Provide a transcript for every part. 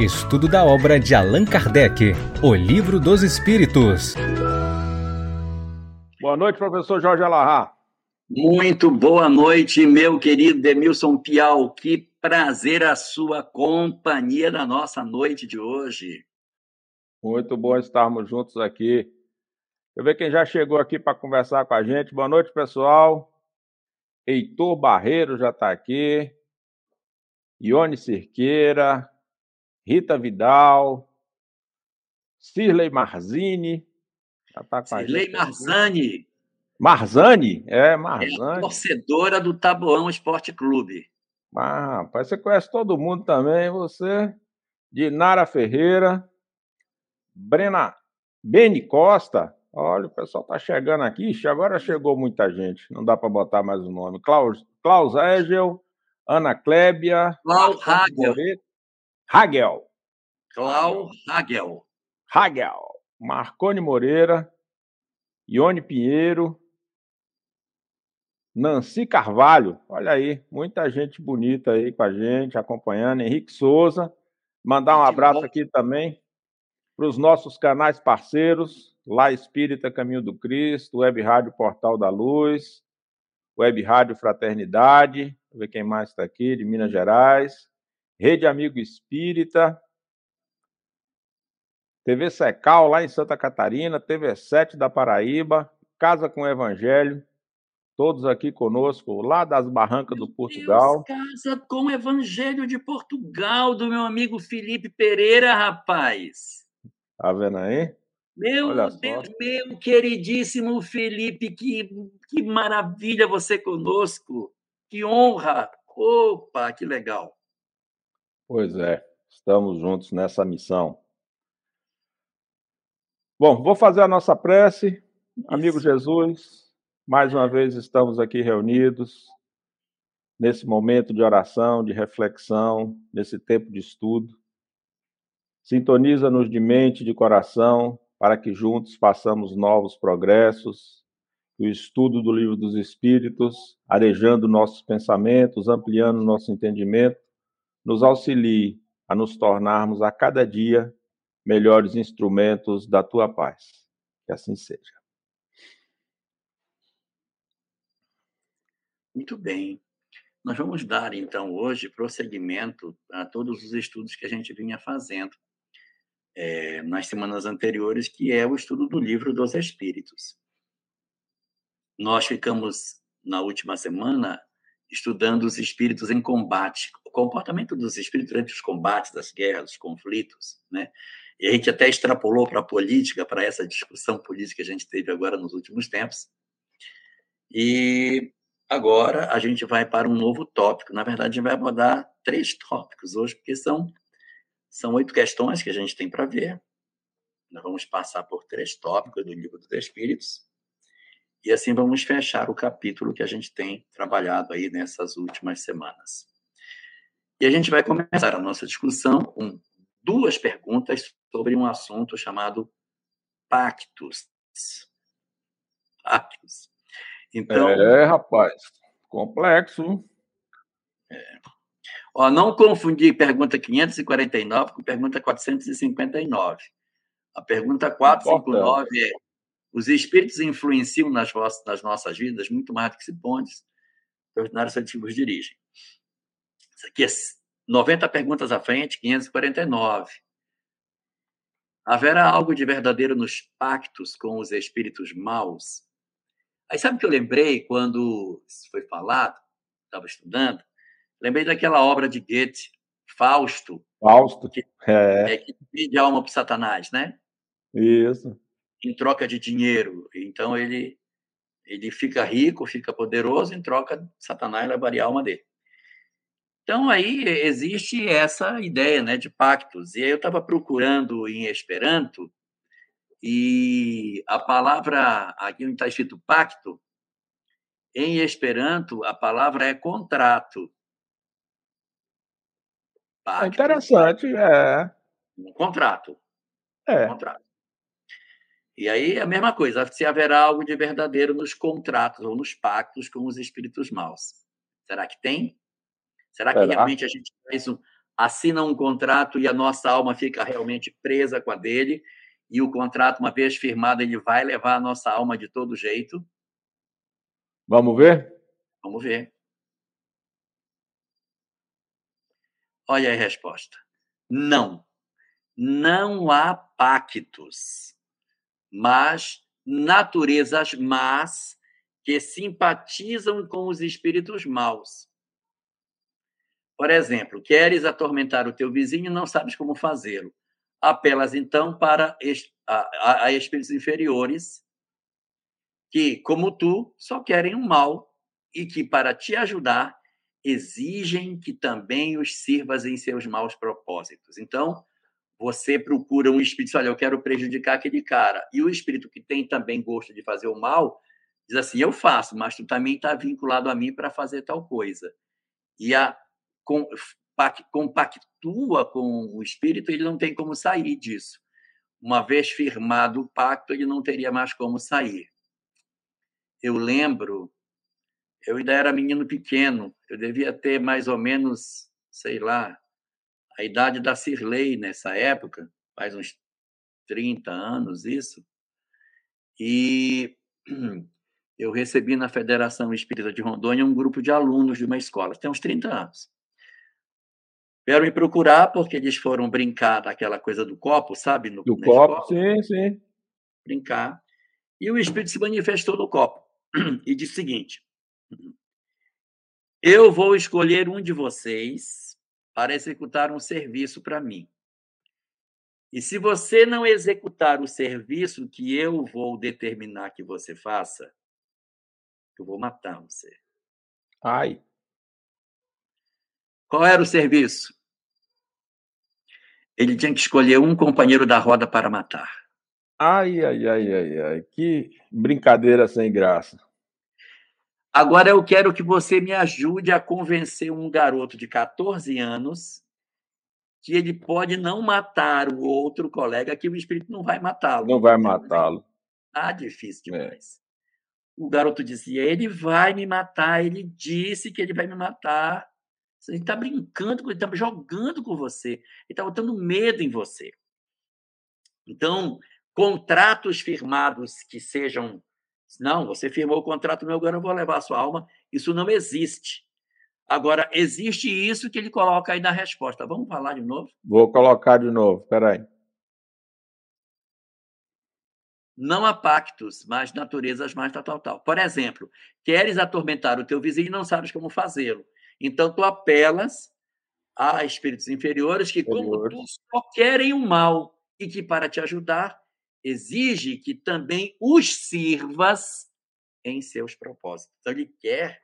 Estudo da obra de Allan Kardec, O Livro dos Espíritos. Boa noite, professor Jorge Alahá. Muito boa noite, meu querido Demilson Pial. Que prazer a sua companhia na nossa noite de hoje. Muito bom estarmos juntos aqui. Deixa eu ver quem já chegou aqui para conversar com a gente. Boa noite, pessoal. Heitor Barreiro já está aqui. Ione Cirqueira, Rita Vidal, Cirlei Marzini. Já tá com Cirlei Marzani. Marzani? É, Marzani. É torcedora do Taboão Esporte Clube. Ah, rapaz, você conhece todo mundo também, você. Dinara Ferreira, Brena Beni Costa. Olha, o pessoal tá chegando aqui. Agora chegou muita gente. Não dá para botar mais o nome. Klaus, Klaus Egel, Ana Klebia. Klaus Hagel. Hagel. Klaus Hagel. Hagel. Marcone Moreira. Ione Pinheiro. Nancy Carvalho, olha aí, muita gente bonita aí com a gente, acompanhando. Henrique Souza, mandar um abraço aqui também para os nossos canais parceiros, Lá Espírita Caminho do Cristo, Web Rádio Portal da Luz, Web Rádio Fraternidade, ver quem mais está aqui, de Minas Gerais, Rede Amigo Espírita, TV Secal lá em Santa Catarina, TV 7 da Paraíba, Casa com Evangelho, todos aqui conosco, lá das Barrancas meu do Portugal. Deus, casa com o Evangelho de Portugal, do meu amigo Felipe Pereira, rapaz. Tá vendo aí? Meu Olha Deus, só. meu queridíssimo Felipe, que, que maravilha você conosco. Que honra. Opa, que legal. Pois é, estamos juntos nessa missão. Bom, vou fazer a nossa prece. Amigo Jesus, mais uma vez estamos aqui reunidos nesse momento de oração, de reflexão, nesse tempo de estudo. Sintoniza-nos de mente e de coração para que juntos façamos novos progressos. O estudo do Livro dos Espíritos, arejando nossos pensamentos, ampliando nosso entendimento, nos auxilie a nos tornarmos a cada dia melhores instrumentos da tua paz. Que assim seja. Muito bem. Nós vamos dar, então, hoje prosseguimento a todos os estudos que a gente vinha fazendo é, nas semanas anteriores, que é o estudo do livro dos Espíritos. Nós ficamos, na última semana, estudando os espíritos em combate, o comportamento dos espíritos durante os combates, das guerras, dos conflitos, né? E a gente até extrapolou para a política, para essa discussão política que a gente teve agora nos últimos tempos. E Agora a gente vai para um novo tópico. Na verdade, a gente vai abordar três tópicos hoje, porque são, são oito questões que a gente tem para ver. Nós vamos passar por três tópicos do Livro dos Espíritos. E assim vamos fechar o capítulo que a gente tem trabalhado aí nessas últimas semanas. E a gente vai começar a nossa discussão com duas perguntas sobre um assunto chamado pactos. Pactos. Então, é, rapaz, complexo. É. Ó, não confundir pergunta 549 com pergunta 459. A pergunta 459 é: os espíritos influenciam nas, vossas, nas nossas vidas muito mais do que se pontes, os ordinários ativos dirigem. Isso aqui é 90 perguntas à frente, 549. Haverá algo de verdadeiro nos pactos com os espíritos maus? Aí sabe o que eu lembrei quando isso foi falado, estava estudando? Lembrei daquela obra de Goethe, Fausto. Fausto. Que, é. é que pede alma para Satanás, né? Isso. Em troca de dinheiro. Então ele ele fica rico, fica poderoso, em troca Satanás levaria a alma dele. Então aí existe essa ideia, né, de pactos. E aí eu estava procurando em Esperanto e a palavra, aqui onde está escrito pacto, em Esperanto, a palavra é contrato. Pacto, é interessante, é. Um contrato. É. Um contrato. E aí a mesma coisa, se haverá algo de verdadeiro nos contratos ou nos pactos com os espíritos maus. Será que tem? Será que Será? realmente a gente faz um, assina um contrato e a nossa alma fica realmente presa com a dele, e o contrato, uma vez firmado, ele vai levar a nossa alma de todo jeito? Vamos ver? Vamos ver. Olha a resposta. Não. Não há pactos, mas naturezas más que simpatizam com os espíritos maus. Por exemplo, queres atormentar o teu vizinho e não sabes como fazê-lo. Apelas então para a, a, espíritos inferiores que, como tu, só querem o mal e que, para te ajudar, exigem que também os sirvas em seus maus propósitos. Então, você procura um espírito, olha, eu quero prejudicar aquele cara. E o espírito que tem também gosto de fazer o mal, diz assim, eu faço, mas tu também está vinculado a mim para fazer tal coisa. E a com, compactua com o espírito, ele não tem como sair disso. Uma vez firmado o pacto, ele não teria mais como sair. Eu lembro eu ainda era menino pequeno, eu devia ter mais ou menos, sei lá, a idade da Cirlei nessa época, faz uns 30 anos isso. E eu recebi na Federação Espírita de Rondônia um grupo de alunos de uma escola, tem uns 30 anos. Vieram me procurar porque eles foram brincar daquela coisa do copo, sabe? No, do copo, escola. sim, sim. Brincar. E o espírito se manifestou no copo e disse o seguinte: eu vou escolher um de vocês para executar um serviço para mim. E se você não executar o serviço que eu vou determinar que você faça, eu vou matar você. Ai. Qual era o serviço? Ele tinha que escolher um companheiro da roda para matar. Ai, ai, ai, ai, ai. Que brincadeira sem graça. Agora eu quero que você me ajude a convencer um garoto de 14 anos que ele pode não matar o outro colega, que o espírito não vai matá-lo. Não vai matá-lo. Tá difícil é. demais. É. O garoto dizia: ele vai me matar, ele disse que ele vai me matar. Ele está brincando, ele está jogando com você, ele está botando medo em você. Então, contratos firmados que sejam não, você firmou o contrato meu, agora eu vou levar a sua alma. Isso não existe. Agora, existe isso que ele coloca aí na resposta. Vamos falar de novo? Vou colocar de novo, peraí. Não há pactos, mas naturezas mais tal, tal, tal. Por exemplo, queres atormentar o teu vizinho e não sabes como fazê-lo. Então, tu apelas a espíritos inferiores que, como tu, só querem o mal e que, para te ajudar, exige que também os sirvas em seus propósitos. Então, ele quer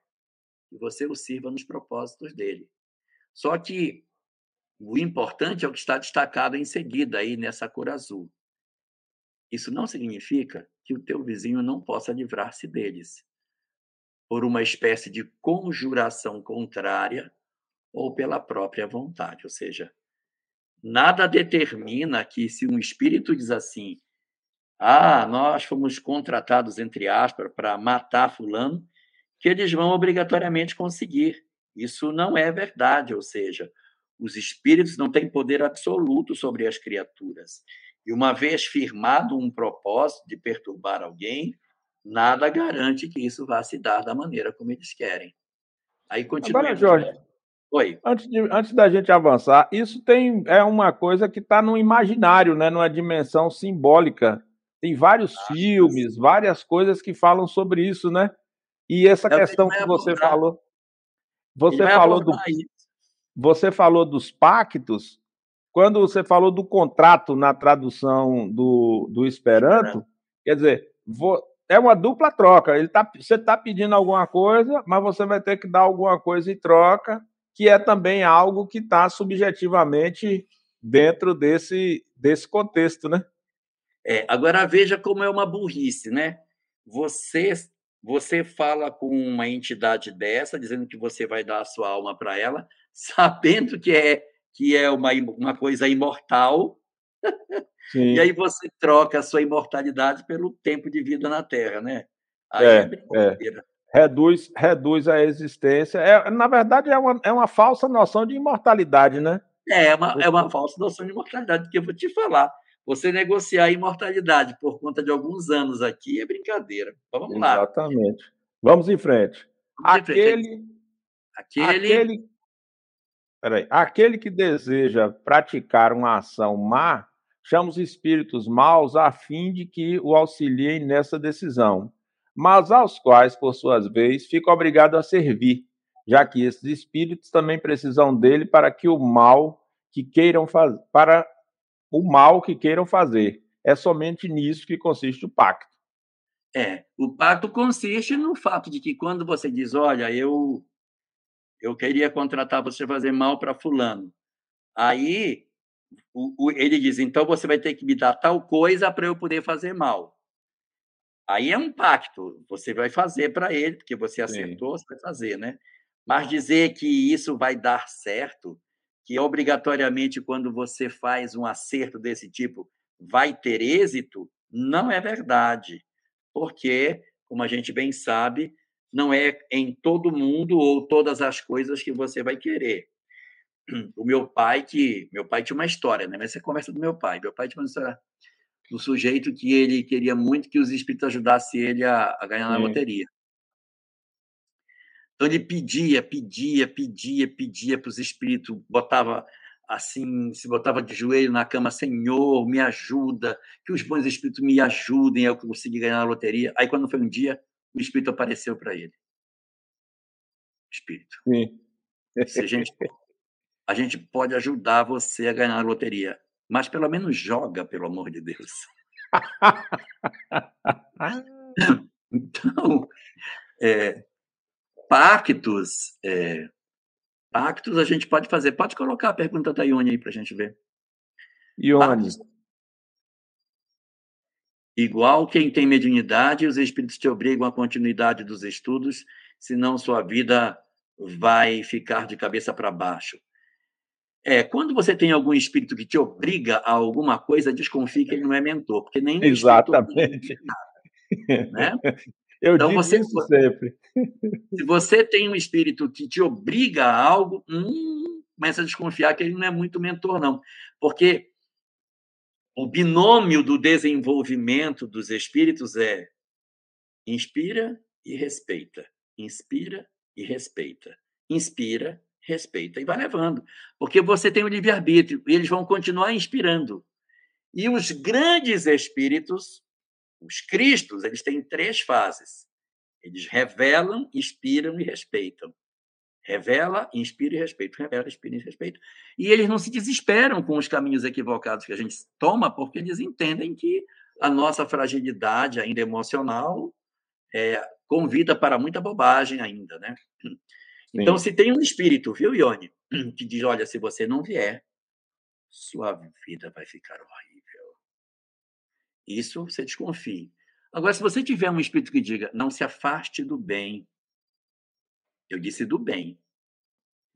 que você o sirva nos propósitos dele. Só que o importante é o que está destacado em seguida aí nessa cor azul. Isso não significa que o teu vizinho não possa livrar-se deles por uma espécie de conjuração contrária ou pela própria vontade, ou seja, nada determina que se um espírito diz assim, ah, nós fomos contratados, entre aspas, para matar Fulano, que eles vão obrigatoriamente conseguir. Isso não é verdade, ou seja, os espíritos não têm poder absoluto sobre as criaturas. E uma vez firmado um propósito de perturbar alguém, nada garante que isso vá se dar da maneira como eles querem. Aí continua. Agora, Jorge, Oi. Antes, de, antes da gente avançar, isso tem é uma coisa que está no imaginário, né, numa dimensão simbólica tem vários ah, filmes, sim. várias coisas que falam sobre isso, né? E essa Eu questão que você abordar. falou, você falou do, isso. você falou dos pactos. Quando você falou do contrato na tradução do, do Esperanto, quer dizer, vou, é uma dupla troca. Ele tá, você está pedindo alguma coisa, mas você vai ter que dar alguma coisa em troca, que é também algo que está subjetivamente dentro desse, desse contexto, né? É, agora veja como é uma burrice, né? Você você fala com uma entidade dessa, dizendo que você vai dar a sua alma para ela, sabendo que é que é uma, uma coisa imortal, Sim. e aí você troca a sua imortalidade pelo tempo de vida na Terra, né? Aí é, é. É. Reduz, reduz a existência. É, na verdade, é uma, é uma falsa noção de imortalidade, né? É uma, é uma falsa noção de imortalidade, porque eu vou te falar. Você negociar a imortalidade por conta de alguns anos aqui é brincadeira. Vamos Exatamente. lá. Exatamente. Vamos em frente. Vamos aquele, em frente. aquele, aquele, peraí, aquele que deseja praticar uma ação má chama os espíritos maus a fim de que o auxiliem nessa decisão, mas aos quais, por suas vezes, fica obrigado a servir, já que esses espíritos também precisam dele para que o mal que queiram fazer, para o mal que queiram fazer. É somente nisso que consiste o pacto. É, o pacto consiste no fato de que quando você diz, olha, eu eu queria contratar você fazer mal para fulano, aí o, o, ele diz: então você vai ter que me dar tal coisa para eu poder fazer mal. Aí é um pacto, você vai fazer para ele, porque você acertou, Sim. você vai fazer, né? Mas dizer que isso vai dar certo, que obrigatoriamente quando você faz um acerto desse tipo vai ter êxito, não é verdade. Porque, como a gente bem sabe, não é em todo mundo ou todas as coisas que você vai querer o meu pai que meu pai tinha uma história, né? Mas você conversa do meu pai. Meu pai tinha uma história do sujeito que ele queria muito que os espíritos ajudassem ele a, a ganhar na loteria. Então ele pedia, pedia, pedia, pedia para os espíritos, botava assim, se botava de joelho na cama, Senhor, me ajuda, que os bons espíritos me ajudem eu conseguir ganhar na loteria. Aí quando foi um dia, o espírito apareceu para ele. Espírito. Sim. Se a gente a gente pode ajudar você a ganhar a loteria. Mas pelo menos joga, pelo amor de Deus. então, é, pactos, é, pactos a gente pode fazer. Pode colocar a pergunta da Ione aí para a gente ver. Ione. Igual quem tem mediunidade, os espíritos te obrigam à continuidade dos estudos, senão sua vida vai ficar de cabeça para baixo. É, quando você tem algum espírito que te obriga a alguma coisa, desconfie que ele não é mentor, porque nem Exatamente. né? Eu então, digo você, isso sempre. Se você tem um espírito que te obriga a algo, hum, começa a desconfiar que ele não é muito mentor, não. Porque o binômio do desenvolvimento dos espíritos é inspira e respeita. Inspira e respeita. Inspira respeita e vai levando, porque você tem o livre-arbítrio e eles vão continuar inspirando. E os grandes espíritos, os cristos, eles têm três fases. Eles revelam, inspiram e respeitam. Revela, inspira e respeita. Revela, inspira e respeita. E eles não se desesperam com os caminhos equivocados que a gente toma, porque eles entendem que a nossa fragilidade ainda emocional é, convida para muita bobagem ainda, né? Então, se tem um espírito, viu, Ione, que diz: olha, se você não vier, sua vida vai ficar horrível. Isso você desconfie. Agora, se você tiver um espírito que diga: não se afaste do bem, eu disse do bem.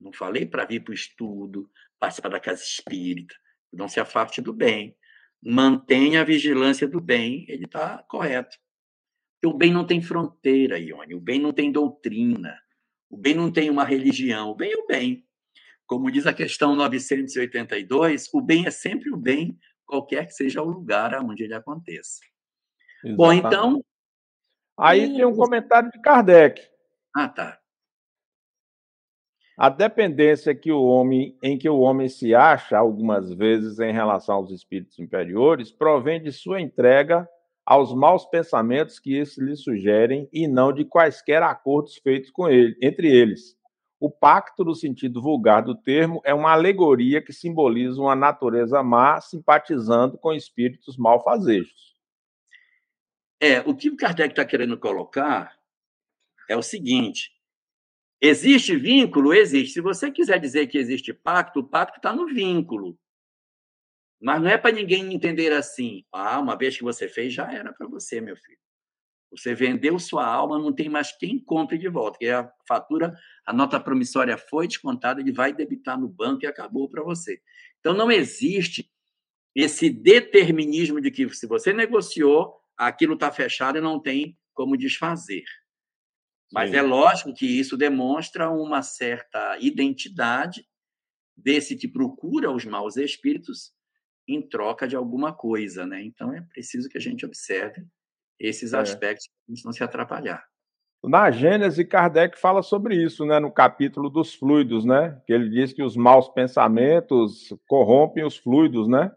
Não falei para vir para o estudo, participar da casa espírita. Não se afaste do bem. Mantenha a vigilância do bem, ele está correto. O bem não tem fronteira, Ione. O bem não tem doutrina. O bem não tem uma religião, o bem é o bem. Como diz a questão 982, o bem é sempre o bem, qualquer que seja o lugar onde ele aconteça. Exatamente. Bom, então. Aí tem um comentário de Kardec. Ah, tá. A dependência que o homem, em que o homem se acha algumas vezes em relação aos espíritos inferiores provém de sua entrega aos maus pensamentos que esses lhe sugerem e não de quaisquer acordos feitos com ele, entre eles. O pacto, no sentido vulgar do termo, é uma alegoria que simboliza uma natureza má simpatizando com espíritos malfazejos. É, o que o Kardec está querendo colocar é o seguinte: existe vínculo? Existe. Se você quiser dizer que existe pacto, o pacto está no vínculo. Mas não é para ninguém entender assim. Ah, uma vez que você fez, já era para você, meu filho. Você vendeu sua alma, não tem mais quem compre de volta. Porque a fatura, a nota promissória foi descontada, ele vai debitar no banco e acabou para você. Então não existe esse determinismo de que se você negociou, aquilo está fechado e não tem como desfazer. Mas Sim. é lógico que isso demonstra uma certa identidade desse que procura os maus espíritos em troca de alguma coisa, né? Então é preciso que a gente observe esses é. aspectos para não se atrapalhar. Na Gênese, Kardec fala sobre isso, né, no capítulo dos fluidos, né? Que ele diz que os maus pensamentos corrompem os fluidos, né?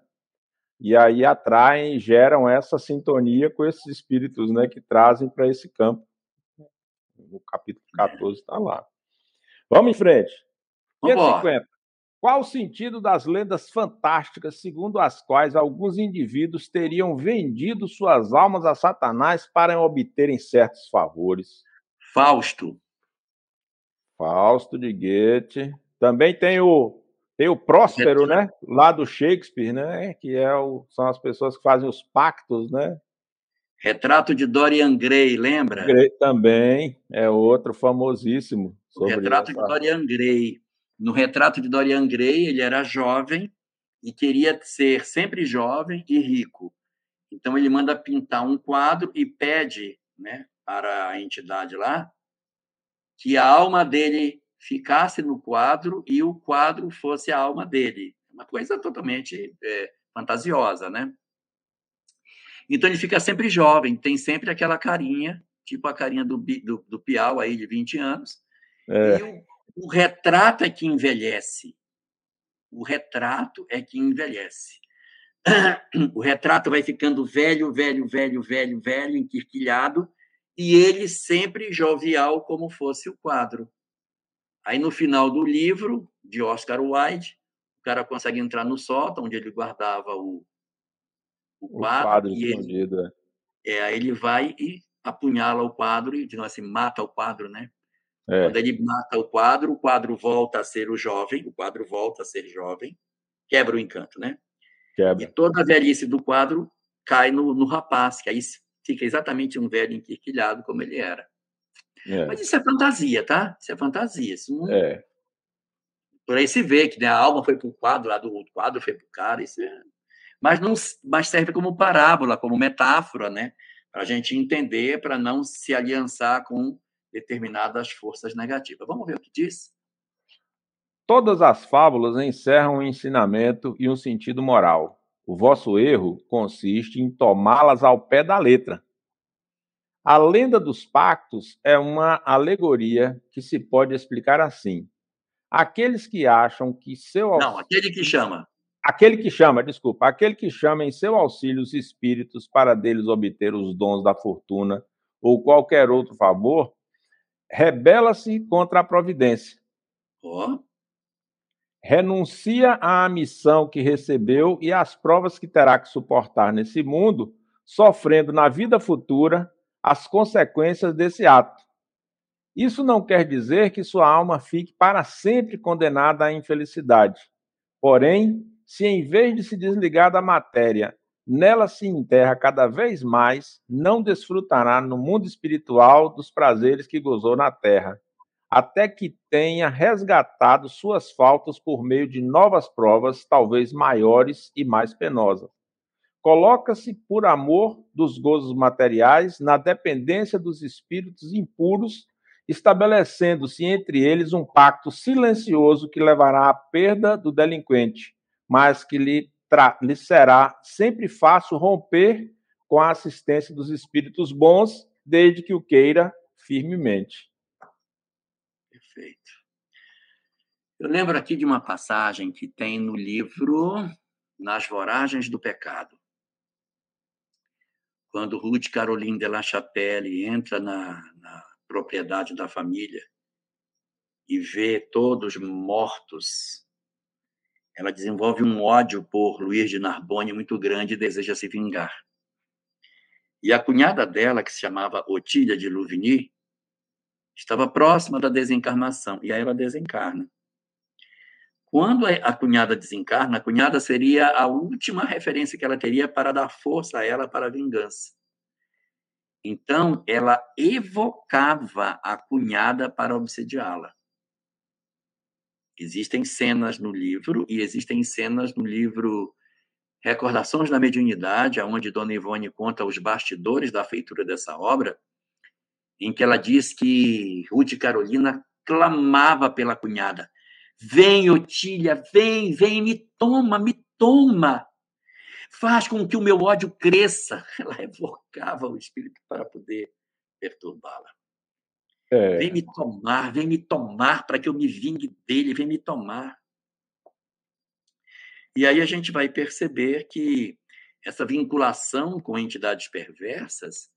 E aí atraem, geram essa sintonia com esses espíritos, né, que trazem para esse campo. No capítulo 14 está lá. Vamos em frente. 150. Qual o sentido das lendas fantásticas segundo as quais alguns indivíduos teriam vendido suas almas a Satanás para obterem certos favores? Fausto. Fausto de Goethe. Também tem o tem o Próspero, né? Lá do Shakespeare, né? Que é o, são as pessoas que fazem os pactos, né? Retrato de Dorian Gray, lembra? Gray também é outro famosíssimo. Retrato essa... de Dorian Gray. No retrato de Dorian Gray, ele era jovem e queria ser sempre jovem e rico. Então ele manda pintar um quadro e pede, né, para a entidade lá, que a alma dele ficasse no quadro e o quadro fosse a alma dele. Uma coisa totalmente é, fantasiosa, né? Então ele fica sempre jovem, tem sempre aquela carinha, tipo a carinha do, do, do Piau aí de 20 anos. É. E o, o retrato é que envelhece. O retrato é que envelhece. O retrato vai ficando velho, velho, velho, velho, velho, enquirquilhado, e ele sempre jovial como fosse o quadro. Aí, no final do livro, de Oscar Wilde, o cara consegue entrar no sótão, onde ele guardava o, o quadro. O quadro e escondido, ele, é. é. Aí ele vai e apunhala o quadro e, digamos assim, mata o quadro, né? É. Quando ele mata o quadro, o quadro volta a ser o jovem, o quadro volta a ser jovem, quebra o encanto, né? Quebra. E toda a velhice do quadro cai no, no rapaz, que aí fica exatamente um velho enquirquilhado como ele era. É. Mas isso é fantasia, tá? Isso é fantasia. Isso não... é. Por aí se vê que né, a alma foi para o quadro, lá do outro quadro foi para o cara. Isso é... mas, não, mas serve como parábola, como metáfora, né? Para a gente entender, para não se aliançar com determinadas forças negativas. Vamos ver o que diz? Todas as fábulas encerram um ensinamento e um sentido moral. O vosso erro consiste em tomá-las ao pé da letra. A lenda dos pactos é uma alegoria que se pode explicar assim: aqueles que acham que seu Não, aquele que chama. Aquele que chama, desculpa, aquele que chama em seu auxílio os espíritos para deles obter os dons da fortuna ou qualquer outro favor, rebela-se contra a providência. Oh. Renuncia à missão que recebeu e às provas que terá que suportar nesse mundo, sofrendo na vida futura as consequências desse ato. Isso não quer dizer que sua alma fique para sempre condenada à infelicidade. Porém, se em vez de se desligar da matéria, nela se enterra cada vez mais, não desfrutará no mundo espiritual dos prazeres que gozou na terra, até que tenha resgatado suas faltas por meio de novas provas, talvez maiores e mais penosas. Coloca-se por amor dos gozos materiais na dependência dos espíritos impuros, estabelecendo-se entre eles um pacto silencioso que levará à perda do delinquente, mas que lhe, lhe será sempre fácil romper com a assistência dos espíritos bons, desde que o queira firmemente. Perfeito. Eu lembro aqui de uma passagem que tem no livro Nas Voragens do Pecado quando Ruth Caroline de la Chapelle entra na, na propriedade da família e vê todos mortos, ela desenvolve um ódio por Luiz de Narbonne muito grande e deseja se vingar. E a cunhada dela, que se chamava Otília de Louvigny, estava próxima da desencarnação, e aí ela desencarna. Quando a cunhada desencarna, a cunhada seria a última referência que ela teria para dar força a ela para a vingança. Então, ela evocava a cunhada para obsediá-la. Existem cenas no livro, e existem cenas no livro Recordações da Mediunidade, onde Dona Ivone conta os bastidores da feitura dessa obra, em que ela diz que Ruth Carolina clamava pela cunhada Vem, Otília, vem, vem, me toma, me toma. Faz com que o meu ódio cresça. Ela evocava o espírito para poder perturbá-la. É. Vem me tomar, vem me tomar para que eu me vingue dele, vem me tomar. E aí a gente vai perceber que essa vinculação com entidades perversas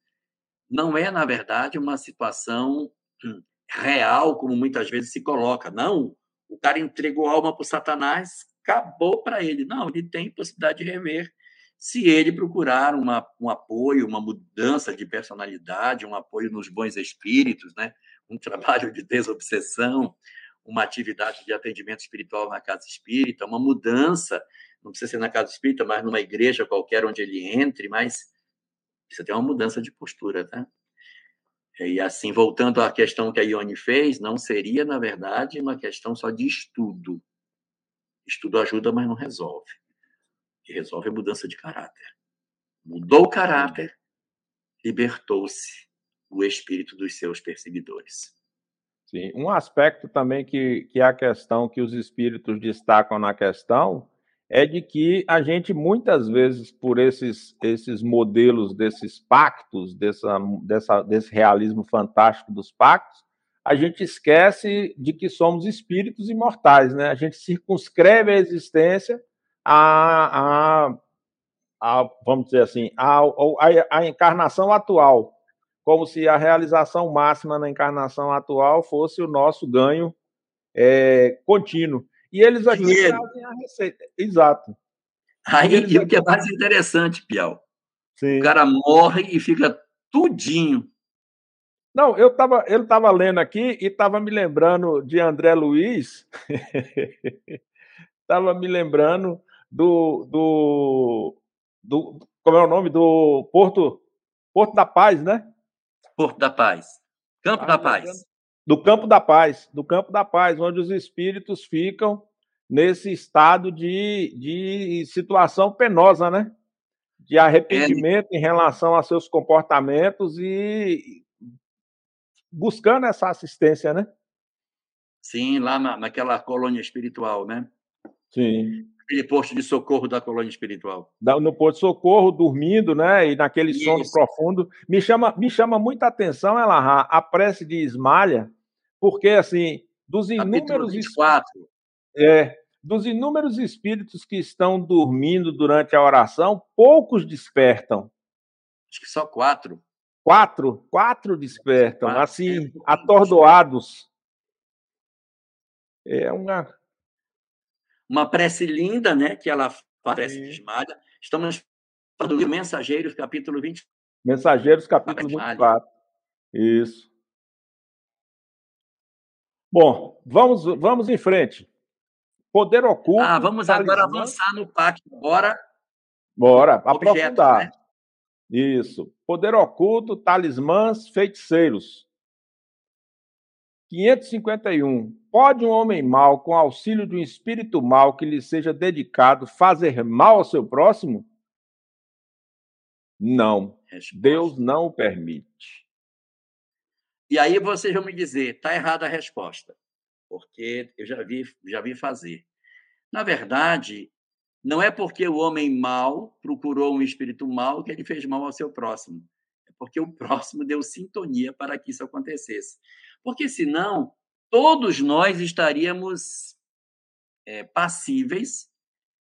não é, na verdade, uma situação hum, real, como muitas vezes se coloca. Não, o cara entregou alma para o Satanás, acabou para ele. Não, ele tem possibilidade de rever se ele procurar uma, um apoio, uma mudança de personalidade, um apoio nos bons espíritos, né? um trabalho de desobsessão, uma atividade de atendimento espiritual na casa espírita, uma mudança, não precisa ser na casa espírita, mas numa igreja qualquer onde ele entre, mas precisa ter uma mudança de postura, tá? E assim, voltando à questão que a Ione fez, não seria, na verdade, uma questão só de estudo. Estudo ajuda, mas não resolve. Que resolve é mudança de caráter. Mudou o caráter, libertou-se o espírito dos seus perseguidores. Sim. Um aspecto também que, que é a questão que os espíritos destacam na questão é de que a gente muitas vezes, por esses, esses modelos desses pactos, dessa, dessa, desse realismo fantástico dos pactos, a gente esquece de que somos espíritos imortais, né? A gente circunscreve a existência a, a, a vamos dizer assim, a, a, a encarnação atual, como se a realização máxima na encarnação atual fosse o nosso ganho é, contínuo. E eles aqui Dinheiro. trazem a receita. Exato. Aí e o que é mais interessante, Piau, Sim. o cara morre e fica tudinho. Não, eu tava, ele estava lendo aqui e estava me lembrando de André Luiz. Estava me lembrando do, do, do. Como é o nome? Do Porto, Porto da Paz, né? Porto da Paz. Campo ah, da Paz do campo da paz, do campo da paz, onde os espíritos ficam nesse estado de, de situação penosa, né? De arrependimento é. em relação a seus comportamentos e buscando essa assistência, né? Sim, lá na, naquela colônia espiritual, né? Sim. Aquele posto de socorro da colônia espiritual. No posto de socorro, dormindo, né? E naquele Isso. sono profundo. Me chama, me chama muita atenção, Elahá, a prece de Ismalha, porque, assim, dos inúmeros. Espíritos, é, dos inúmeros espíritos que estão dormindo durante a oração, poucos despertam. Acho que só quatro. Quatro? Quatro despertam, quatro, assim, é, atordoados. É uma. Uma prece linda, né? Que ela parece desmalha. Estamos falando de Mensageiros, capítulo 20. Mensageiros, capítulo 24. Isso. Bom, vamos, vamos em frente. Poder oculto. Ah, vamos agora avançar no pacto. Bora. Bora, aprofundar. Né? Isso. Poder oculto, talismãs, feiticeiros. 551. Pode um homem mau, com auxílio de um espírito mau que lhe seja dedicado, fazer mal ao seu próximo? Não. Resposta. Deus não o permite. E aí vocês vão me dizer, está errada a resposta, porque eu já vi, já vi fazer. Na verdade, não é porque o homem mau procurou um espírito mau que ele fez mal ao seu próximo. É porque o próximo deu sintonia para que isso acontecesse. Porque senão, todos nós estaríamos é, passíveis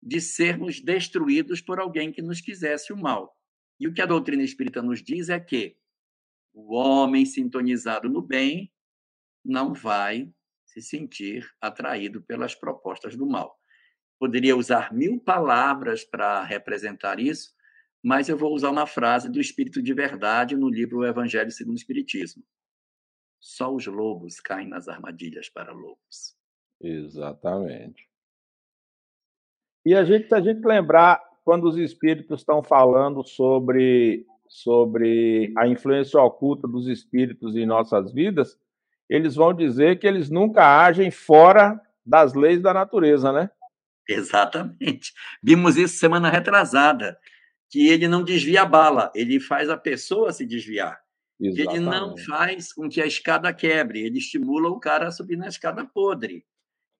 de sermos destruídos por alguém que nos quisesse o mal. E o que a doutrina espírita nos diz é que o homem sintonizado no bem não vai se sentir atraído pelas propostas do mal. Poderia usar mil palavras para representar isso, mas eu vou usar uma frase do Espírito de Verdade no livro O Evangelho segundo o Espiritismo. Só os lobos caem nas armadilhas para lobos. Exatamente. E a gente, a gente lembrar, quando os espíritos estão falando sobre sobre a influência oculta dos espíritos em nossas vidas, eles vão dizer que eles nunca agem fora das leis da natureza, né? Exatamente. Vimos isso semana retrasada, que ele não desvia a bala, ele faz a pessoa se desviar. Exatamente. Ele não faz com que a escada quebre, ele estimula o cara a subir na escada podre.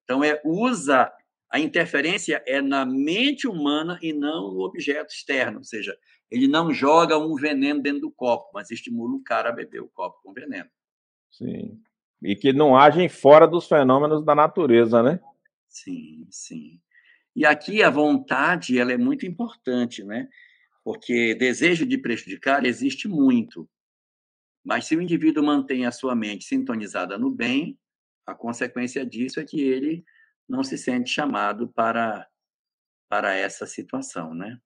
Então, é usa a interferência é na mente humana e não no objeto externo, ou seja, ele não joga um veneno dentro do copo, mas estimula o cara a beber o copo com veneno. Sim. E que não agem fora dos fenômenos da natureza, né? Sim, sim. E aqui a vontade ela é muito importante, né? Porque desejo de prejudicar existe muito. Mas se o indivíduo mantém a sua mente sintonizada no bem, a consequência disso é que ele não se sente chamado para, para essa situação, né?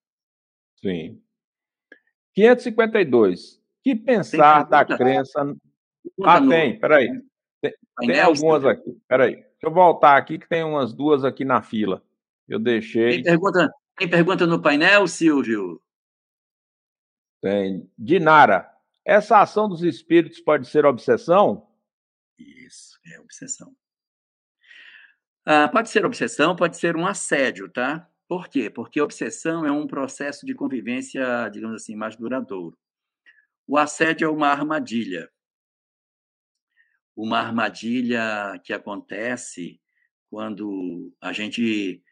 Sim. 552. Que pensar da crença. Ah, no... tem, peraí. Tem, tem algumas aqui. Peraí. Deixa eu voltar aqui, que tem umas duas aqui na fila. Eu deixei. Tem pergunta, tem pergunta no painel, Silvio? Tem. Dinara. Essa ação dos espíritos pode ser obsessão? Isso, é obsessão. Ah, pode ser obsessão, pode ser um assédio, tá? Por quê? Porque obsessão é um processo de convivência, digamos assim, mais duradouro. O assédio é uma armadilha. Uma armadilha que acontece quando a gente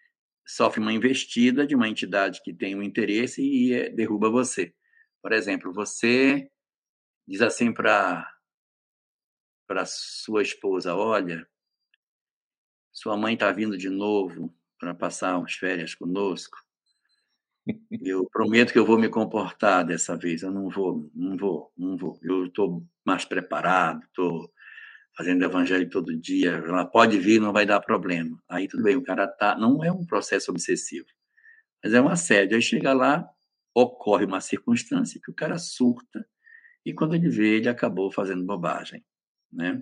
sofre uma investida de uma entidade que tem um interesse e é, derruba você. Por exemplo, você diz assim para para sua esposa, olha, sua mãe está vindo de novo para passar umas férias conosco. Eu prometo que eu vou me comportar dessa vez. Eu não vou, não vou, não vou. Eu estou mais preparado, estou fazendo evangelho todo dia. Ela pode vir, não vai dar problema. Aí tudo bem, o cara tá. Não é um processo obsessivo, mas é um assédio. Aí chega lá, ocorre uma circunstância que o cara surta e quando ele vê, ele acabou fazendo bobagem, né?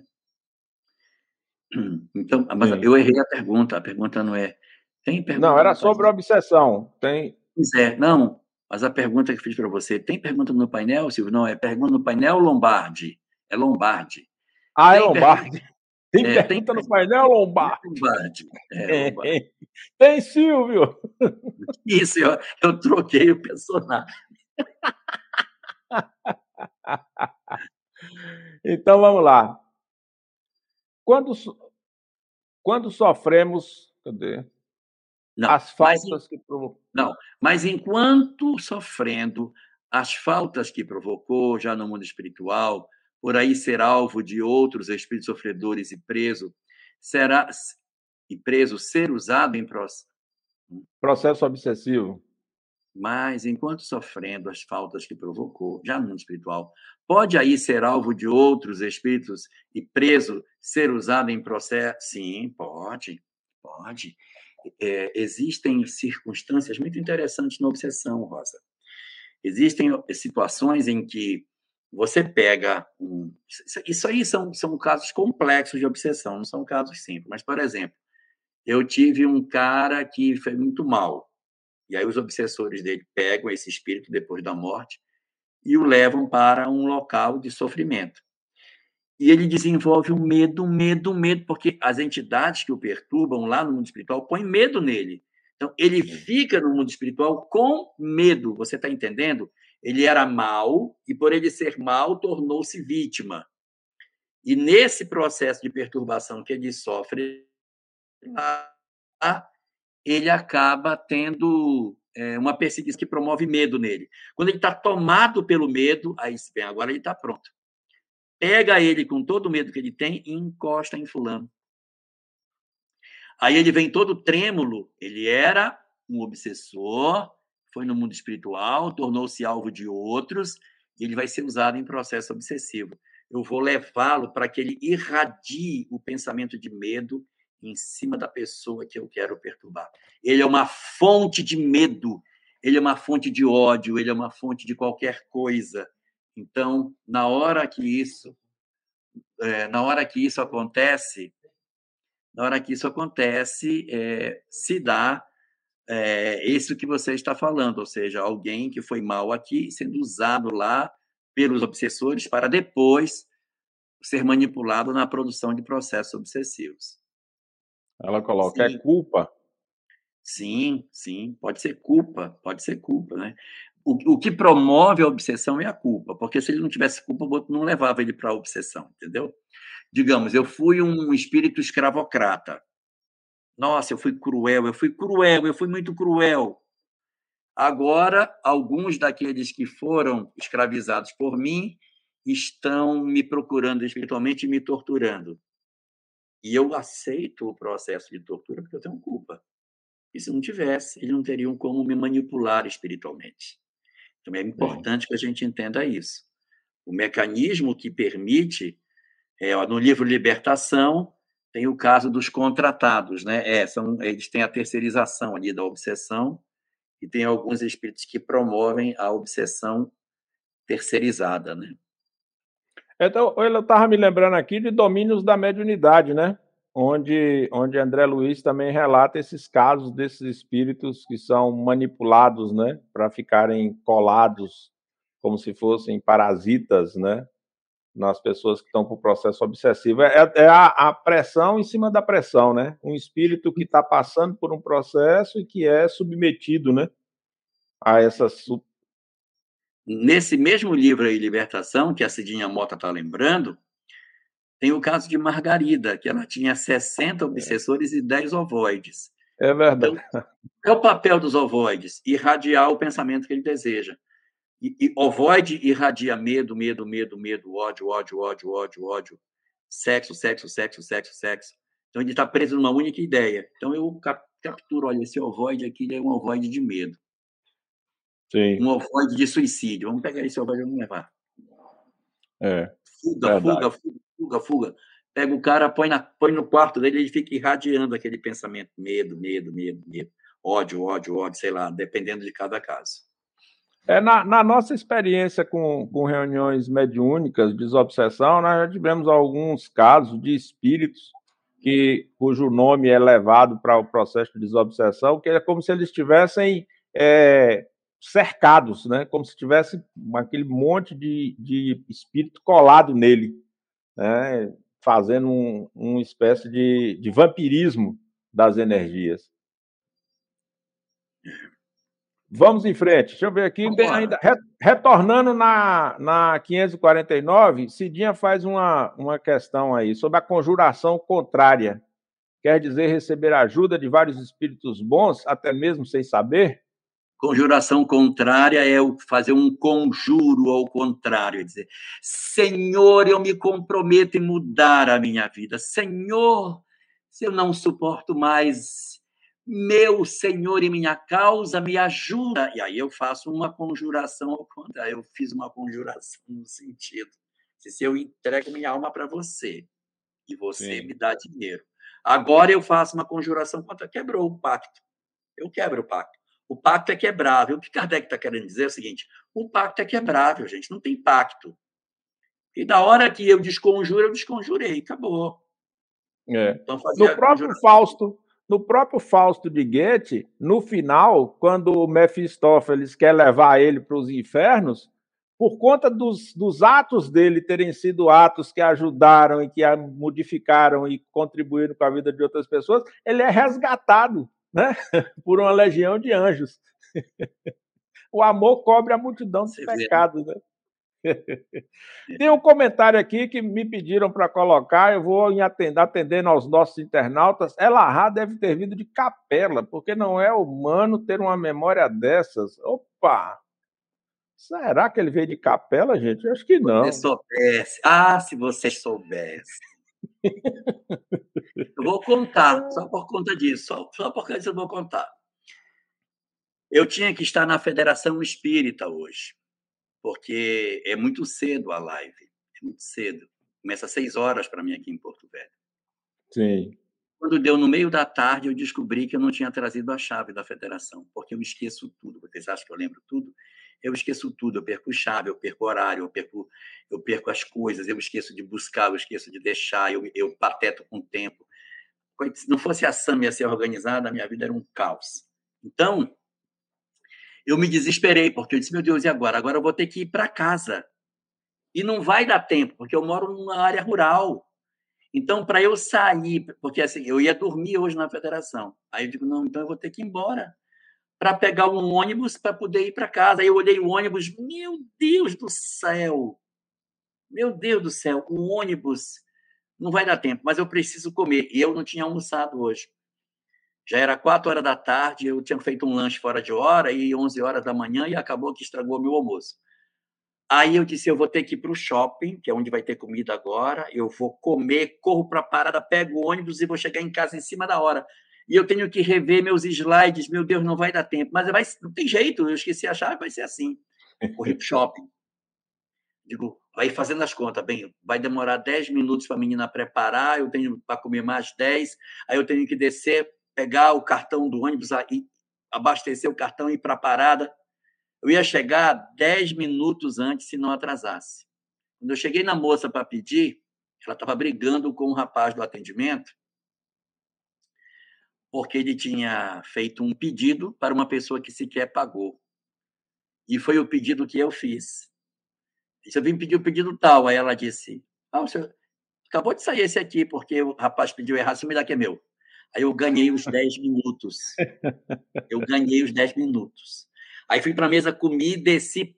Então, mas Sim. eu errei a pergunta. A pergunta não é. Tem pergunta não, era sobre obsessão. Tem. Pois é, não. Mas a pergunta que eu fiz para você, tem pergunta no painel, Silvio? Não, é pergunta no painel Lombardi. É Lombardi. Ah, tem é Lombardi. Tem é, pergunta tem... no painel Lombardi. Lombardi. É, Lombardi. Tem, Silvio. Isso, eu, eu troquei o personagem. Então vamos lá. Quando, quando sofremos. Cadê? Não, as faltas que provocou. Não, mas enquanto sofrendo as faltas que provocou já no mundo espiritual, por aí ser alvo de outros espíritos sofredores e preso, será e preso ser usado em processo processo obsessivo. Mas enquanto sofrendo as faltas que provocou, já no mundo espiritual, pode aí ser alvo de outros espíritos e preso, ser usado em processo? Sim, pode, pode. É, existem circunstâncias muito interessantes na obsessão, Rosa. Existem situações em que você pega um. Isso aí são, são casos complexos de obsessão, não são casos simples. Mas, por exemplo, eu tive um cara que foi muito mal e aí os obsessores dele pegam esse espírito depois da morte e o levam para um local de sofrimento. E ele desenvolve um medo, medo, medo, porque as entidades que o perturbam lá no mundo espiritual põem medo nele. Então, ele fica no mundo espiritual com medo, você está entendendo? Ele era mal e, por ele ser mal, tornou-se vítima. E nesse processo de perturbação que ele sofre lá, ele acaba tendo é, uma perseguição que promove medo nele. Quando ele está tomado pelo medo, aí bem, agora ele está pronto. Pega ele com todo o medo que ele tem e encosta em fulano. Aí ele vem todo trêmulo. Ele era um obsessor, foi no mundo espiritual, tornou-se alvo de outros, e ele vai ser usado em processo obsessivo. Eu vou levá-lo para que ele irradie o pensamento de medo em cima da pessoa que eu quero perturbar. Ele é uma fonte de medo, ele é uma fonte de ódio, ele é uma fonte de qualquer coisa. Então, na hora que isso, é, na hora que isso acontece, na hora que isso acontece, é, se dá é, isso que você está falando, ou seja, alguém que foi mal aqui sendo usado lá pelos obsessores para depois ser manipulado na produção de processos obsessivos. Ela coloca, é sim. é culpa? Sim, sim, pode ser culpa, pode ser culpa, né? O, o que promove a obsessão é a culpa, porque se ele não tivesse culpa, o outro não levava ele para a obsessão, entendeu? Digamos, eu fui um espírito escravocrata, Nossa, eu fui cruel, eu fui cruel, eu fui muito cruel. Agora, alguns daqueles que foram escravizados por mim estão me procurando espiritualmente e me torturando. E eu aceito o processo de tortura porque eu tenho culpa. E se não tivesse, eles não teriam como me manipular espiritualmente. Então é importante que a gente entenda isso. O mecanismo que permite, é, no livro Libertação, tem o caso dos contratados, né? É, são, eles têm a terceirização ali da obsessão e tem alguns espíritos que promovem a obsessão terceirizada, né? Então, eu estava me lembrando aqui de domínios da mediunidade, né? Onde, onde André Luiz também relata esses casos desses espíritos que são manipulados, né? Para ficarem colados como se fossem parasitas, né? nas pessoas que estão com o processo obsessivo. É, é a, a, pressão em cima da pressão, né? Um espírito que está passando por um processo e que é submetido, né? A essa. Nesse mesmo livro aí, Libertação, que a Cidinha Mota está lembrando, tem o caso de Margarida, que ela tinha 60 obsessores é. e 10 ovoides. É verdade. Então, é o papel dos ovoides? Irradiar o pensamento que ele deseja. E, e ovoide irradia medo, medo, medo, medo, ódio, ódio, ódio, ódio, ódio, sexo, sexo, sexo, sexo, sexo. Então ele está preso numa única ideia. Então eu capturo, olha, esse ovoide aqui é um ovoide de medo. Sim. Um ovoide de suicídio. Vamos pegar esse ovoide e vamos levar. É. Fuga, fuga, fuga, fuga, fuga. Pega o cara, põe, na, põe no quarto dele, ele fica irradiando aquele pensamento. Medo, medo, medo, medo. Ódio, ódio, ódio, sei lá, dependendo de cada caso. É, na, na, nossa experiência com, com reuniões mediúnicas de desobsessão, nós já tivemos alguns casos de espíritos que, cujo nome é levado para o processo de desobsessão, que é como se eles estivessem é, cercados, né? como se tivesse aquele monte de, de espírito colado nele, né? fazendo um, uma espécie de, de vampirismo das energias. Vamos em frente. Deixa eu ver aqui. Ainda, retornando na, na 549, Cidinha faz uma, uma questão aí sobre a conjuração contrária. Quer dizer, receber ajuda de vários espíritos bons, até mesmo sem saber? Conjuração contrária é fazer um conjuro ao contrário, é dizer, Senhor, eu me comprometo em mudar a minha vida. Senhor, se eu não suporto mais meu Senhor e minha causa me ajuda. E aí eu faço uma conjuração ao contrário. Eu fiz uma conjuração no sentido: se eu entrego minha alma para você e você Sim. me dá dinheiro. Agora eu faço uma conjuração contra. Quebrou o pacto. Eu quebro o pacto. O pacto é quebrável. O que Kardec está querendo dizer é o seguinte: o pacto é quebrável, gente. Não tem pacto. E da hora que eu desconjuro, eu desconjurei. Acabou. É. Então, no próprio Fausto, no próprio Fausto de Goethe, no final, quando o Mefistófeles quer levar ele para os infernos, por conta dos, dos, atos dele terem sido atos que ajudaram e que modificaram e contribuíram com a vida de outras pessoas, ele é resgatado né? por uma legião de anjos. o amor cobre a multidão dos pecados. Né? Tem um comentário aqui que me pediram para colocar, eu vou atender, atendendo aos nossos internautas. Elahá deve ter vindo de capela, porque não é humano ter uma memória dessas. Opa! Será que ele veio de capela, gente? Eu acho que não. Se soubesse. Ah, se vocês soubessem. eu vou contar, só por conta disso. Só, só por causa disso eu vou contar. Eu tinha que estar na Federação Espírita hoje porque é muito cedo a live, é muito cedo. Começa às seis horas para mim aqui em Porto Velho. Sim. Quando deu no meio da tarde, eu descobri que eu não tinha trazido a chave da federação, porque eu esqueço tudo. Vocês acham que eu lembro tudo? Eu esqueço tudo. Eu perco chave, eu perco horário, eu perco, eu perco as coisas, eu esqueço de buscar, eu esqueço de deixar, eu, eu pateto com o tempo. Se não fosse a SAM ser organizada, a minha vida era um caos. Então, eu me desesperei, porque eu disse, meu Deus, e agora? Agora eu vou ter que ir para casa. E não vai dar tempo, porque eu moro numa área rural. Então, para eu sair, porque assim, eu ia dormir hoje na federação. Aí eu digo, não, então eu vou ter que ir embora para pegar um ônibus para poder ir para casa. Aí eu olhei o ônibus, meu Deus do céu! Meu Deus do céu, o ônibus não vai dar tempo, mas eu preciso comer. E eu não tinha almoçado hoje. Já era 4 horas da tarde, eu tinha feito um lanche fora de hora, e 11 horas da manhã, e acabou que estragou meu almoço. Aí eu disse, eu vou ter que ir para o shopping, que é onde vai ter comida agora, eu vou comer, corro para a parada, pego o ônibus e vou chegar em casa em cima da hora. E eu tenho que rever meus slides, meu Deus, não vai dar tempo. Mas vai, não tem jeito, eu esqueci a chave, vai ser assim. Corri para o shopping. Digo, vai fazendo as contas, bem, vai demorar 10 minutos para a menina preparar, eu tenho para comer mais 10, aí eu tenho que descer, pegar o cartão do ônibus, aí, abastecer o cartão e ir para a parada. Eu ia chegar 10 minutos antes se não atrasasse. Quando eu cheguei na moça para pedir, ela estava brigando com o rapaz do atendimento, porque ele tinha feito um pedido para uma pessoa que sequer pagou. E foi o pedido que eu fiz. Eu vim pedir o pedido tal. Aí ela disse, ah, o senhor acabou de sair esse aqui, porque o rapaz pediu errado, você me dá que é meu. Aí eu ganhei os 10 minutos. Eu ganhei os 10 minutos. Aí fui para a mesa, comi, desci,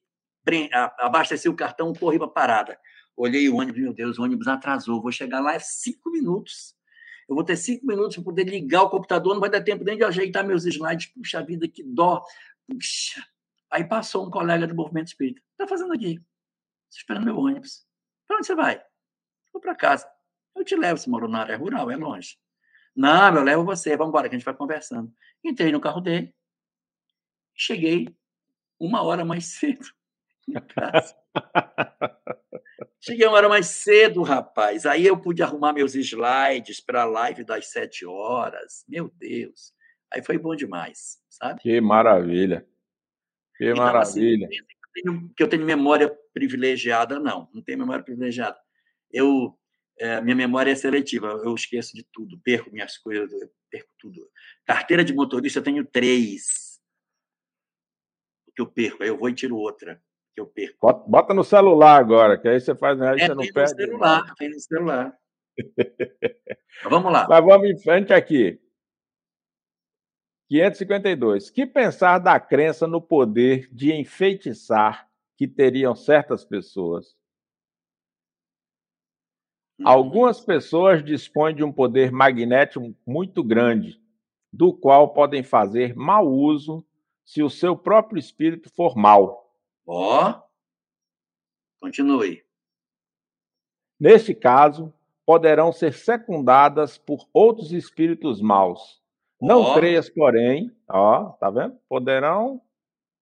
abasteci o cartão, corri para a parada. Olhei o ônibus, meu Deus, o ônibus atrasou, vou chegar lá em cinco minutos. Eu vou ter cinco minutos para poder ligar o computador, não vai dar tempo nem de ajeitar meus slides. Puxa vida, que dó. Puxa. Aí passou um colega do movimento espírita. Está fazendo aqui? Estou esperando meu ônibus. Para onde você vai? Vou para casa. Eu te levo, você mora na área rural, é longe. Não, eu levo você, vamos embora, que a gente vai conversando. Entrei no carro dele, cheguei uma hora mais cedo na casa. Cheguei uma hora mais cedo, rapaz. Aí eu pude arrumar meus slides para a live das sete horas. Meu Deus. Aí foi bom demais, sabe? Que maravilha. Que então, assim, maravilha. Assim, que eu tenho memória privilegiada, não. Não tenho memória privilegiada. Eu, é, minha memória é seletiva. Eu esqueço de tudo, perco minhas coisas, perco tudo. Carteira de motorista eu tenho três. Que eu perco, aí eu vou e tiro outra. Que eu perco. Bota, bota no celular agora, que aí você faz, aí é, você não tem perde. No celular, tem no celular. vamos lá. Mas vamos em frente aqui. 552. Que pensar da crença no poder de enfeitiçar que teriam certas pessoas? Uhum. Algumas pessoas dispõem de um poder magnético muito grande, do qual podem fazer mau uso se o seu próprio espírito for mau. Ó, oh. continue. Neste caso, poderão ser secundadas por outros espíritos maus, não oh. creias, porém, ó, tá vendo? Poderão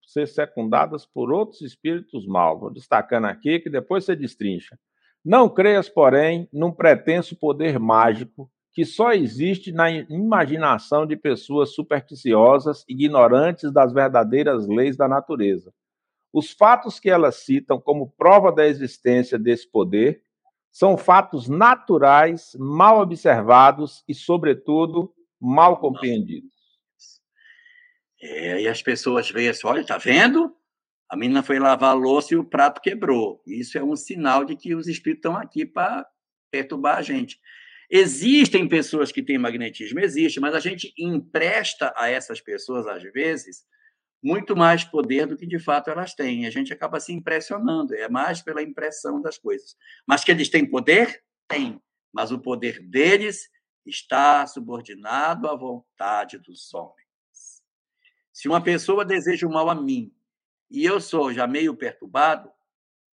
ser secundadas por outros espíritos maus. Vou destacando aqui que depois você destrincha. Não creias, porém, num pretenso poder mágico que só existe na imaginação de pessoas supersticiosas, ignorantes das verdadeiras leis da natureza. Os fatos que elas citam como prova da existência desse poder são fatos naturais, mal observados e, sobretudo, mal compreendidos. É, e as pessoas veem assim, olha, tá vendo? A menina foi lavar a louça e o prato quebrou. Isso é um sinal de que os espíritos estão aqui para perturbar a gente. Existem pessoas que têm magnetismo, existe, mas a gente empresta a essas pessoas, às vezes, muito mais poder do que de fato elas têm. A gente acaba se impressionando, é mais pela impressão das coisas. Mas que eles têm poder? Tem. Mas o poder deles está subordinado à vontade dos homens. Se uma pessoa deseja o mal a mim e eu sou já meio perturbado,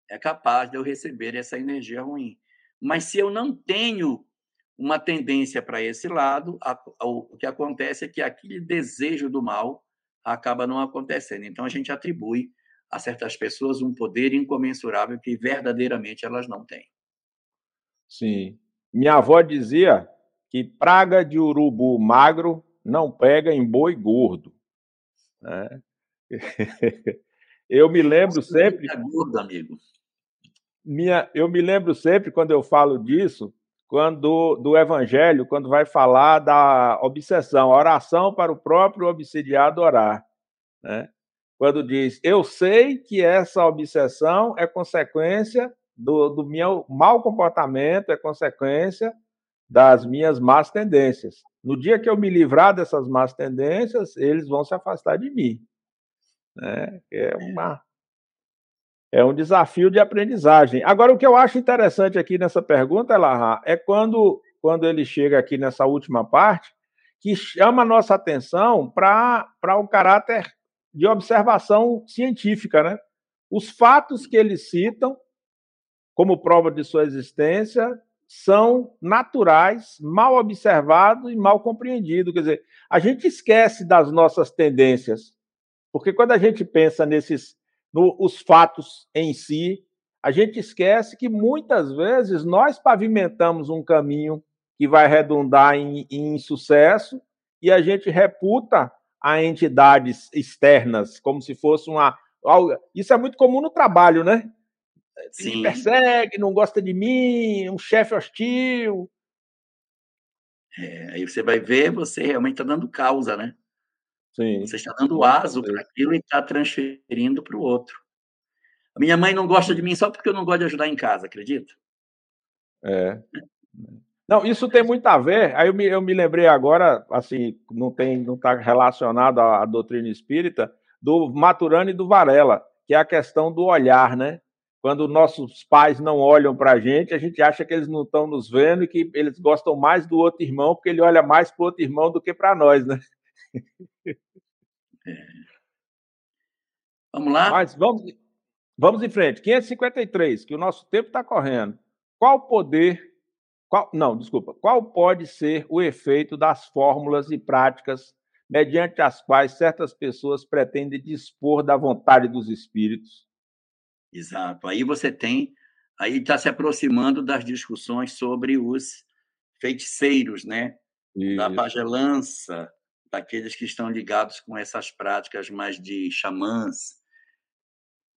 é capaz de eu receber essa energia ruim. Mas se eu não tenho uma tendência para esse lado, o que acontece é que aquele desejo do mal acaba não acontecendo. Então a gente atribui a certas pessoas um poder incomensurável que verdadeiramente elas não têm. Sim. Minha avó dizia que praga de urubu magro não pega em boi gordo. Né? Eu me lembro sempre. É gordo, amigo. Minha, eu me lembro sempre quando eu falo disso, quando do Evangelho, quando vai falar da obsessão, a oração para o próprio obsidiado orar, né? Quando diz, eu sei que essa obsessão é consequência do, do meu mau comportamento, é consequência das minhas más tendências. No dia que eu me livrar dessas más tendências, eles vão se afastar de mim. Né? É, uma, é um desafio de aprendizagem. Agora, o que eu acho interessante aqui nessa pergunta, Elahá, é quando, quando ele chega aqui nessa última parte, que chama a nossa atenção para o caráter de observação científica, né? Os fatos que eles citam como prova de sua existência são naturais, mal observados e mal compreendidos. Quer dizer, a gente esquece das nossas tendências, porque quando a gente pensa nesses no, os fatos em si, a gente esquece que muitas vezes nós pavimentamos um caminho que vai redundar em, em e a gente reputa a entidades externas como se fosse uma. Isso é muito comum no trabalho, né? Sim. Me persegue, não gosta de mim, um chefe hostil. É, aí você vai ver, você realmente está dando causa, né? Sim. Você está dando aso para aquilo e está transferindo para o outro. A minha mãe não gosta de mim só porque eu não gosto de ajudar em casa, acredita? É. Não, isso tem muito a ver. Aí eu me, eu me lembrei agora, assim, não tem, não está relacionado à, à, doutrina espírita, do Maturana e do Varela, que é a questão do olhar, né? Quando nossos pais não olham para a gente, a gente acha que eles não estão nos vendo e que eles gostam mais do outro irmão, porque ele olha mais para o outro irmão do que para nós, né? É. Vamos lá? Mas vamos, vamos em frente. 553, que o nosso tempo está correndo. Qual poder. Qual, não, desculpa. Qual pode ser o efeito das fórmulas e práticas mediante as quais certas pessoas pretendem dispor da vontade dos espíritos? Exato. Aí você tem. Aí está se aproximando das discussões sobre os feiticeiros, né? Isso. Da pagelança, daqueles que estão ligados com essas práticas mais de xamãs.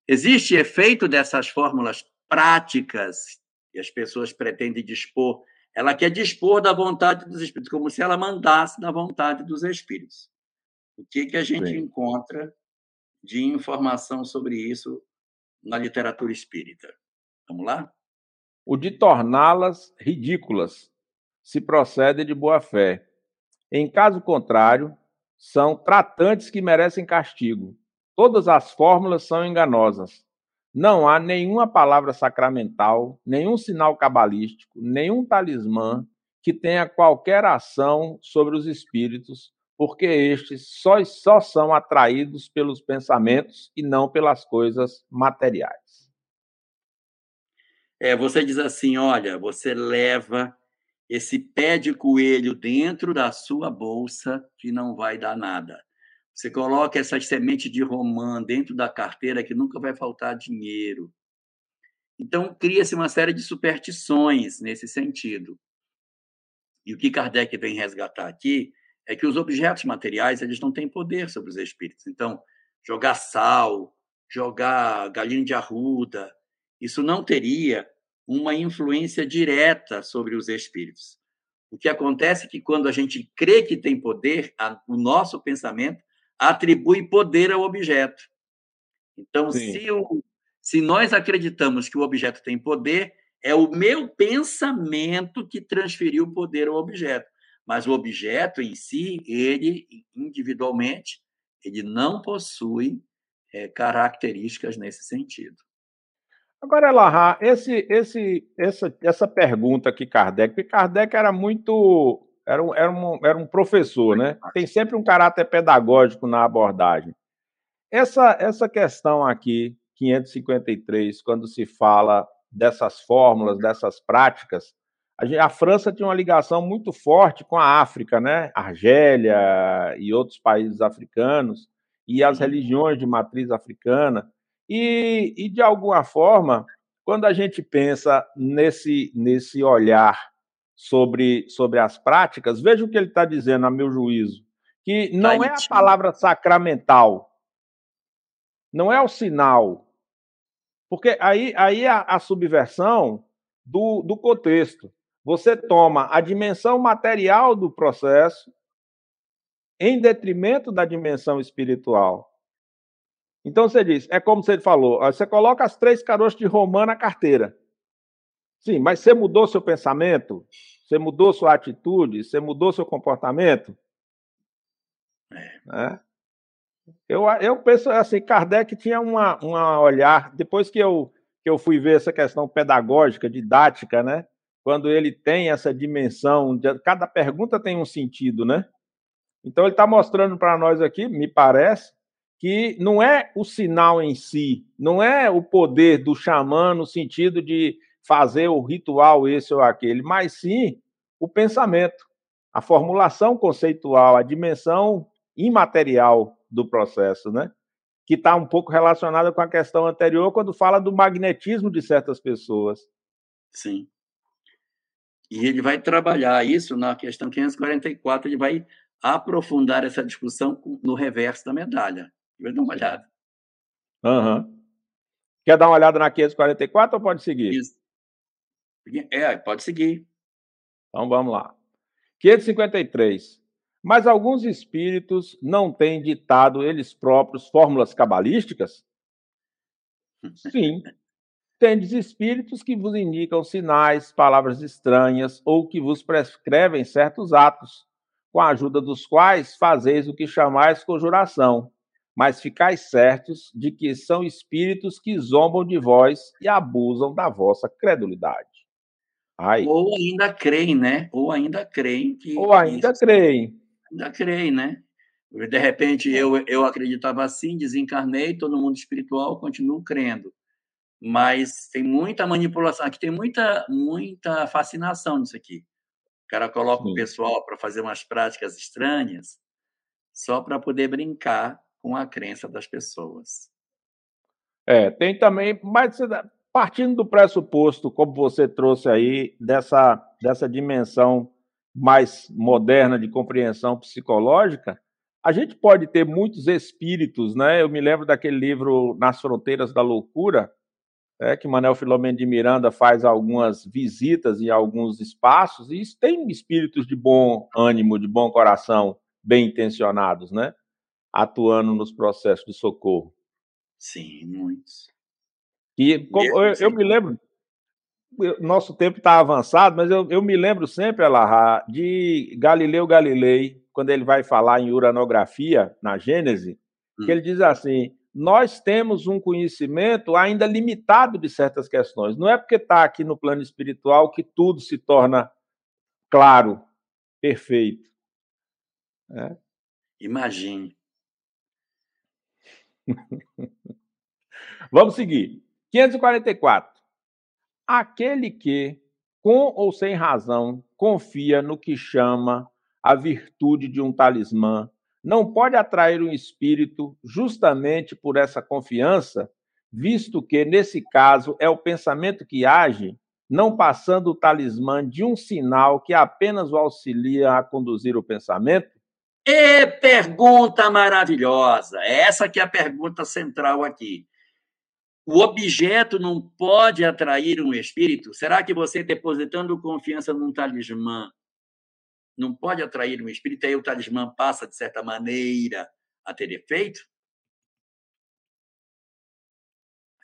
Existe efeito dessas fórmulas práticas que as pessoas pretendem dispor? Ela quer dispor da vontade dos espíritos, como se ela mandasse da vontade dos espíritos. O que, que a gente Sim. encontra de informação sobre isso na literatura espírita? Vamos lá? O de torná-las ridículas, se procede de boa fé em caso contrário, são tratantes que merecem castigo. Todas as fórmulas são enganosas. Não há nenhuma palavra sacramental, nenhum sinal cabalístico, nenhum talismã que tenha qualquer ação sobre os espíritos, porque estes só, só são atraídos pelos pensamentos e não pelas coisas materiais. É, você diz assim: olha, você leva esse pé de coelho dentro da sua bolsa que não vai dar nada. Você coloca essas sementes de romã dentro da carteira que nunca vai faltar dinheiro. Então, cria-se uma série de superstições nesse sentido. E o que Kardec vem resgatar aqui é que os objetos materiais eles não têm poder sobre os espíritos. Então, jogar sal, jogar galinha de arruda, isso não teria uma influência direta sobre os espíritos. O que acontece é que quando a gente crê que tem poder, a, o nosso pensamento atribui poder ao objeto. Então, se, o, se nós acreditamos que o objeto tem poder, é o meu pensamento que transferiu o poder ao objeto. Mas o objeto em si, ele individualmente, ele não possui é, características nesse sentido. Agora, Elahá, esse, esse, essa, essa pergunta que Kardec, porque Kardec era muito. Era um, era, um, era um professor, né? Tem sempre um caráter pedagógico na abordagem. Essa, essa questão aqui, 553, quando se fala dessas fórmulas, dessas práticas, a, gente, a França tinha uma ligação muito forte com a África, né? Argélia e outros países africanos, e as religiões de matriz africana. E, e, de alguma forma, quando a gente pensa nesse, nesse olhar sobre, sobre as práticas, veja o que ele está dizendo, a meu juízo, que não é a palavra sacramental, não é o sinal, porque aí, aí é a, a subversão do, do contexto. Você toma a dimensão material do processo em detrimento da dimensão espiritual. Então você diz, é como você falou, você coloca as três caroças de romã na carteira. Sim, mas você mudou seu pensamento? Você mudou sua atitude? Você mudou seu comportamento? É. Eu, eu penso assim, Kardec tinha uma, uma olhar, depois que eu, que eu fui ver essa questão pedagógica, didática, né? Quando ele tem essa dimensão, de, cada pergunta tem um sentido, né? Então, ele está mostrando para nós aqui, me parece, que não é o sinal em si, não é o poder do xamã no sentido de fazer o ritual esse ou aquele, mas sim o pensamento, a formulação conceitual, a dimensão imaterial do processo, né? Que está um pouco relacionada com a questão anterior, quando fala do magnetismo de certas pessoas. Sim. E ele vai trabalhar isso na questão 544, ele vai aprofundar essa discussão no reverso da medalha. Vai dar uma olhada. Uhum. Quer dar uma olhada na 544 ou pode seguir? Isso. É, pode seguir. Então vamos lá. 553. Mas alguns espíritos não têm ditado eles próprios fórmulas cabalísticas? Sim. Tendes espíritos que vos indicam sinais, palavras estranhas ou que vos prescrevem certos atos, com a ajuda dos quais fazeis o que chamais conjuração. Mas ficais certos de que são espíritos que zombam de vós e abusam da vossa credulidade. Ai. Ou ainda creem, né? Ou ainda creem que. Ou ainda creem. Ainda creem, né? De repente eu, eu acreditava assim, desencarnei, todo mundo espiritual, continuo crendo. Mas tem muita manipulação, aqui tem muita, muita fascinação nisso aqui. O cara coloca Sim. o pessoal para fazer umas práticas estranhas só para poder brincar com a crença das pessoas. É, tem também, mas partindo do pressuposto, como você trouxe aí, dessa, dessa dimensão mais moderna de compreensão psicológica, a gente pode ter muitos espíritos, né? Eu me lembro daquele livro Nas Fronteiras da Loucura, é, que Manuel Filomeno de Miranda faz algumas visitas em alguns espaços, e tem espíritos de bom ânimo, de bom coração, bem intencionados, né? Atuando nos processos de socorro. Sim, muitos. E eu, eu, me lembro, nosso tempo está avançado, mas eu, eu, me lembro sempre, Alahá, de Galileu Galilei, quando ele vai falar em uranografia, na Gênese, hum. que ele diz assim: nós temos um conhecimento ainda limitado de certas questões. Não é porque está aqui no plano espiritual que tudo se torna claro, perfeito. É. Imagine. Vamos seguir. 544. Aquele que, com ou sem razão, confia no que chama a virtude de um talismã, não pode atrair um espírito justamente por essa confiança, visto que, nesse caso, é o pensamento que age, não passando o talismã de um sinal que apenas o auxilia a conduzir o pensamento? E pergunta maravilhosa! Essa que é a pergunta central aqui. O objeto não pode atrair um espírito? Será que você depositando confiança num talismã não pode atrair um espírito? Aí o talismã passa, de certa maneira, a ter efeito?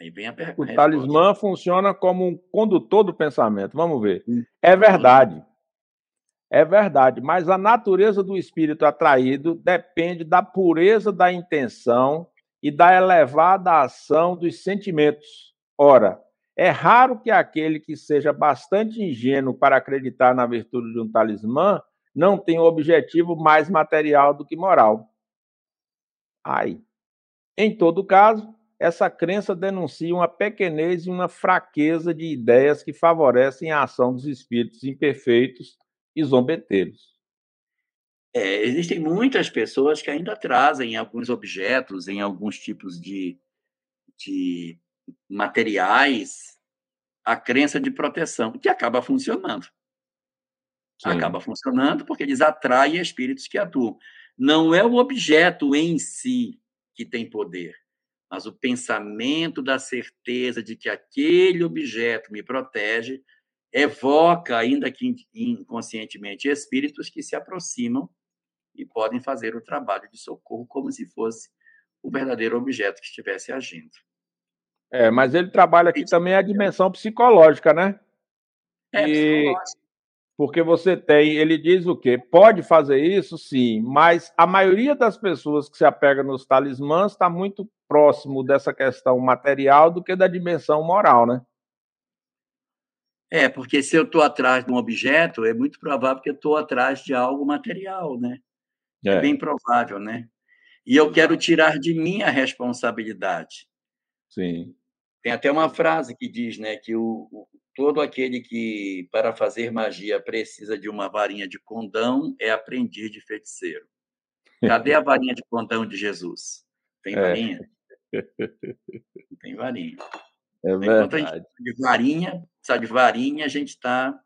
Aí vem a pergunta. O talismã funciona como um condutor do pensamento. Vamos ver. Hum. É verdade. É verdade, mas a natureza do espírito atraído depende da pureza da intenção e da elevada ação dos sentimentos. Ora, é raro que aquele que seja bastante ingênuo para acreditar na virtude de um talismã não tenha um objetivo mais material do que moral. Ai. Em todo caso, essa crença denuncia uma pequenez e uma fraqueza de ideias que favorecem a ação dos espíritos imperfeitos e zombeteiros. É, existem muitas pessoas que ainda trazem alguns objetos, em alguns tipos de, de materiais, a crença de proteção, que acaba funcionando. Sim. Acaba funcionando porque eles atraem espíritos que atuam. Não é o objeto em si que tem poder, mas o pensamento da certeza de que aquele objeto me protege evoca, ainda que inconscientemente, espíritos que se aproximam e podem fazer o trabalho de socorro como se fosse o verdadeiro objeto que estivesse agindo. É, mas ele trabalha aqui também a dimensão psicológica, né? É, e... Porque você tem, ele diz o quê? Pode fazer isso, sim, mas a maioria das pessoas que se apega nos talismãs está muito próximo dessa questão material do que da dimensão moral, né? É, porque se eu estou atrás de um objeto, é muito provável que eu estou atrás de algo material, né? É. é bem provável, né? E eu quero tirar de mim a responsabilidade. Sim. Tem até uma frase que diz, né, que o, o, todo aquele que para fazer magia precisa de uma varinha de condão é aprendiz de feiticeiro. Cadê a varinha de condão de Jesus? Tem é. varinha? É. Tem varinha. É Enquanto a gente precisa de varinha, precisa de varinha, a gente está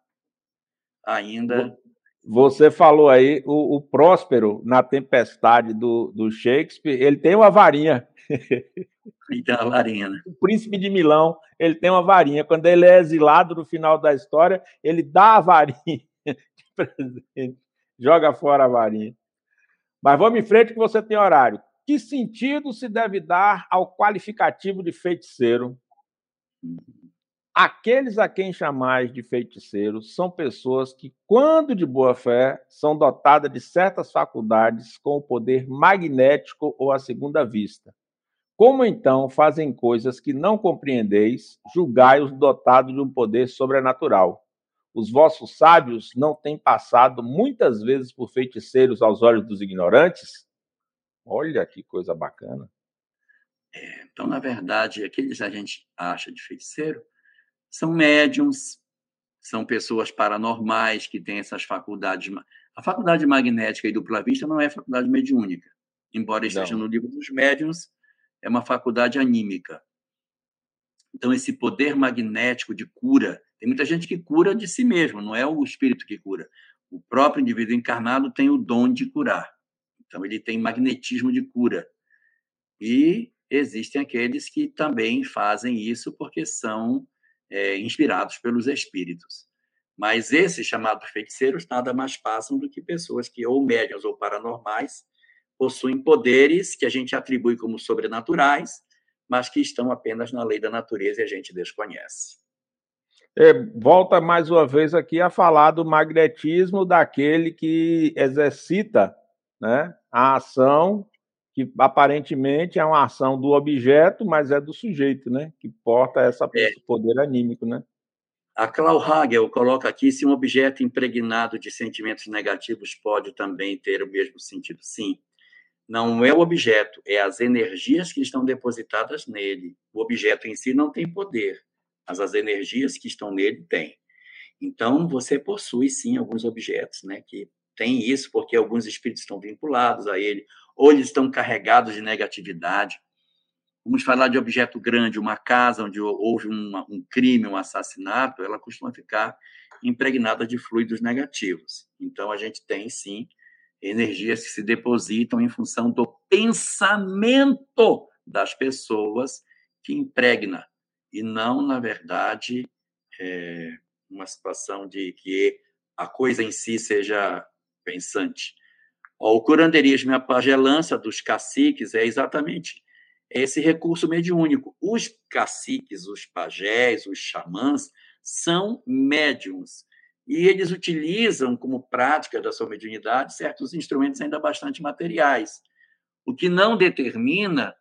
ainda. Você falou aí, o, o, Próspero, na tempestade do, do Shakespeare, ele tem uma varinha. Ele tem varinha, né? O príncipe de Milão, ele tem uma varinha. Quando ele é exilado no final da história, ele dá a varinha de presente, joga fora a varinha. Mas vamos em frente que você tem horário. Que sentido se deve dar ao qualificativo de feiticeiro? Aqueles a quem chamais de feiticeiros são pessoas que, quando de boa fé, são dotadas de certas faculdades com o poder magnético ou a segunda vista. Como então fazem coisas que não compreendeis, julgai-os dotados de um poder sobrenatural? Os vossos sábios não têm passado muitas vezes por feiticeiros aos olhos dos ignorantes? Olha que coisa bacana. É, então, na verdade, aqueles que a gente acha de feiticeiro são médiums, são pessoas paranormais que têm essas faculdades. A faculdade magnética e dupla vista não é faculdade mediúnica, embora esteja no livro dos médiums, é uma faculdade anímica. Então, esse poder magnético de cura, tem muita gente que cura de si mesmo, não é o espírito que cura. O próprio indivíduo encarnado tem o dom de curar. Então, ele tem magnetismo de cura. E existem aqueles que também fazem isso porque são é, inspirados pelos espíritos. Mas esses chamados feiticeiros nada mais passam do que pessoas que, ou médias ou paranormais, possuem poderes que a gente atribui como sobrenaturais, mas que estão apenas na lei da natureza e a gente desconhece. É, volta mais uma vez aqui a falar do magnetismo daquele que exercita né, a ação que aparentemente é uma ação do objeto, mas é do sujeito, né? Que porta essa, é. esse poder anímico, né? A Clau Hagel coloca aqui se um objeto impregnado de sentimentos negativos pode também ter o mesmo sentido. Sim. Não é o objeto, é as energias que estão depositadas nele. O objeto em si não tem poder, mas as energias que estão nele têm. Então, você possui, sim, alguns objetos né, que têm isso, porque alguns espíritos estão vinculados a ele, ou eles estão carregados de negatividade. Vamos falar de objeto grande, uma casa onde houve uma, um crime, um assassinato, ela costuma ficar impregnada de fluidos negativos. Então, a gente tem, sim, energias que se depositam em função do pensamento das pessoas que impregna, e não, na verdade, é uma situação de que a coisa em si seja pensante. O curandeirismo e a pagelança dos caciques é exatamente esse recurso mediúnico. Os caciques, os pajés, os xamãs são médiums e eles utilizam como prática da sua mediunidade certos instrumentos ainda bastante materiais, o que não determina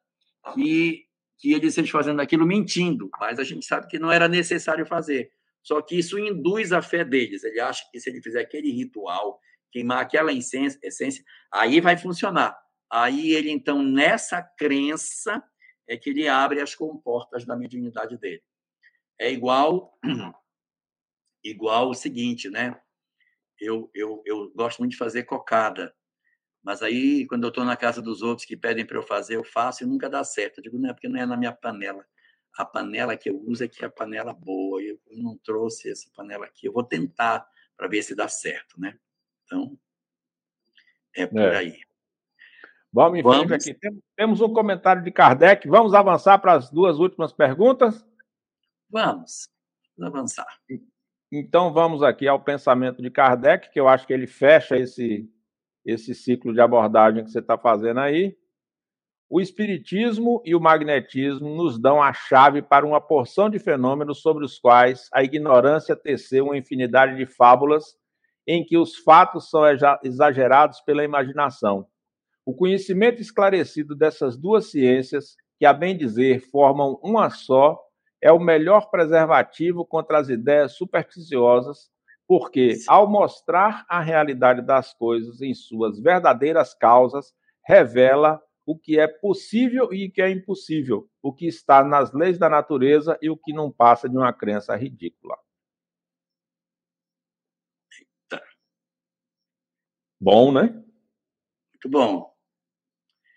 que, que eles estejam fazendo aquilo mentindo, mas a gente sabe que não era necessário fazer. Só que isso induz a fé deles. Ele acha que se ele fizer aquele ritual, queimar aquela essência, essência, aí vai funcionar. Aí ele, então, nessa crença, é que ele abre as comportas da mediunidade dele. É igual igual o seguinte, né? Eu, eu, eu gosto muito de fazer cocada, mas aí, quando eu estou na casa dos outros que pedem para eu fazer, eu faço e nunca dá certo. Eu digo, não é porque não é na minha panela. A panela que eu uso é que é a panela boa. Eu não trouxe essa panela aqui. Eu vou tentar para ver se dá certo, né? Então, é por é. aí. Vamos em frente aqui. Temos um comentário de Kardec. Vamos avançar para as duas últimas perguntas? Vamos. Vamos avançar. Então, vamos aqui ao pensamento de Kardec, que eu acho que ele fecha esse, esse ciclo de abordagem que você está fazendo aí. O Espiritismo e o Magnetismo nos dão a chave para uma porção de fenômenos sobre os quais a ignorância teceu uma infinidade de fábulas em que os fatos são exagerados pela imaginação. O conhecimento esclarecido dessas duas ciências, que a bem dizer formam uma só, é o melhor preservativo contra as ideias supersticiosas, porque ao mostrar a realidade das coisas em suas verdadeiras causas, revela o que é possível e o que é impossível, o que está nas leis da natureza e o que não passa de uma crença ridícula. Bom, né? Muito bom.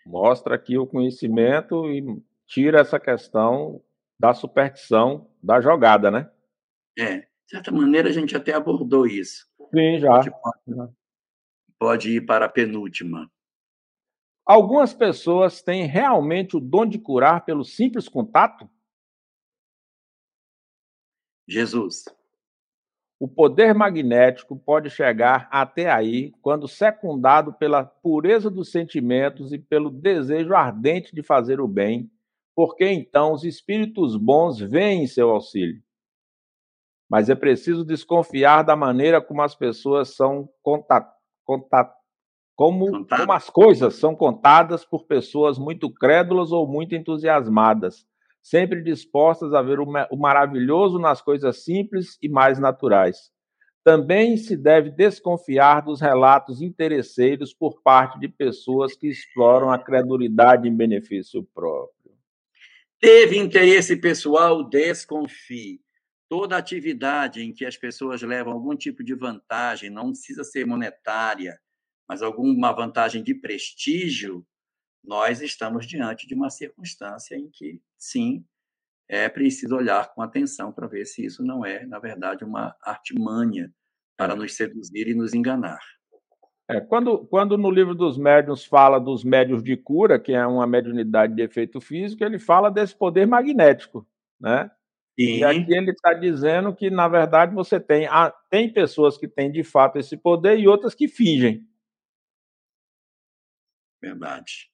Mostra aqui o conhecimento e tira essa questão da superstição da jogada, né? É, de certa maneira a gente até abordou isso. Sim, já. Pode, pode ir para a penúltima. Algumas pessoas têm realmente o dom de curar pelo simples contato? Jesus. O poder magnético pode chegar até aí quando secundado pela pureza dos sentimentos e pelo desejo ardente de fazer o bem, porque então os espíritos bons vêm em seu auxílio. Mas é preciso desconfiar da maneira como as pessoas são contat, contat, como, como as coisas são contadas por pessoas muito crédulas ou muito entusiasmadas, sempre dispostas a ver o maravilhoso nas coisas simples e mais naturais. Também se deve desconfiar dos relatos interesseiros por parte de pessoas que exploram a credulidade em benefício próprio. Teve interesse pessoal, desconfie. Toda atividade em que as pessoas levam algum tipo de vantagem, não precisa ser monetária, mas alguma vantagem de prestígio, nós estamos diante de uma circunstância em que, sim, é preciso olhar com atenção para ver se isso não é, na verdade, uma artimanha para nos seduzir e nos enganar. É, quando, quando no livro dos médiuns fala dos médios de cura, que é uma mediunidade de efeito físico, ele fala desse poder magnético, né? Sim. E aqui ele está dizendo que, na verdade, você tem, tem pessoas que têm de fato esse poder e outras que fingem. Verdade.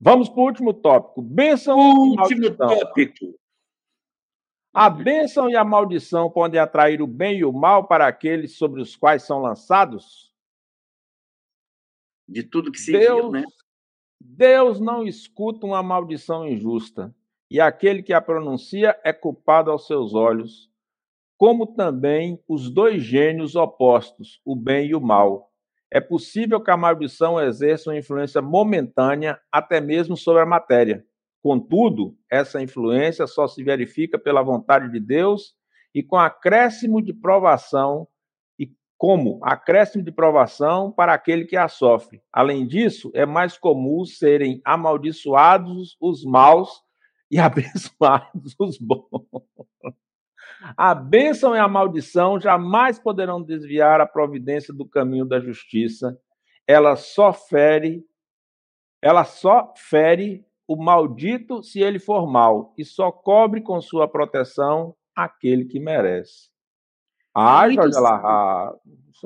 Vamos para o último tópico. Bênção último tópico. A bênção e a maldição podem atrair o bem e o mal para aqueles sobre os quais são lançados? De tudo que se Deus, viu, né? Deus não escuta uma maldição injusta, e aquele que a pronuncia é culpado aos seus olhos, como também os dois gênios opostos, o bem e o mal. É possível que a maldição exerça uma influência momentânea até mesmo sobre a matéria. Contudo, essa influência só se verifica pela vontade de Deus e com acréscimo de provação como acréscimo de provação para aquele que a sofre. Além disso, é mais comum serem amaldiçoados os maus e abençoados os bons. A bênção e a maldição jamais poderão desviar a providência do caminho da justiça. Ela só fere, ela só fere o maldito se ele for mal, e só cobre com sua proteção aquele que merece. Ai, Jorge Alahá.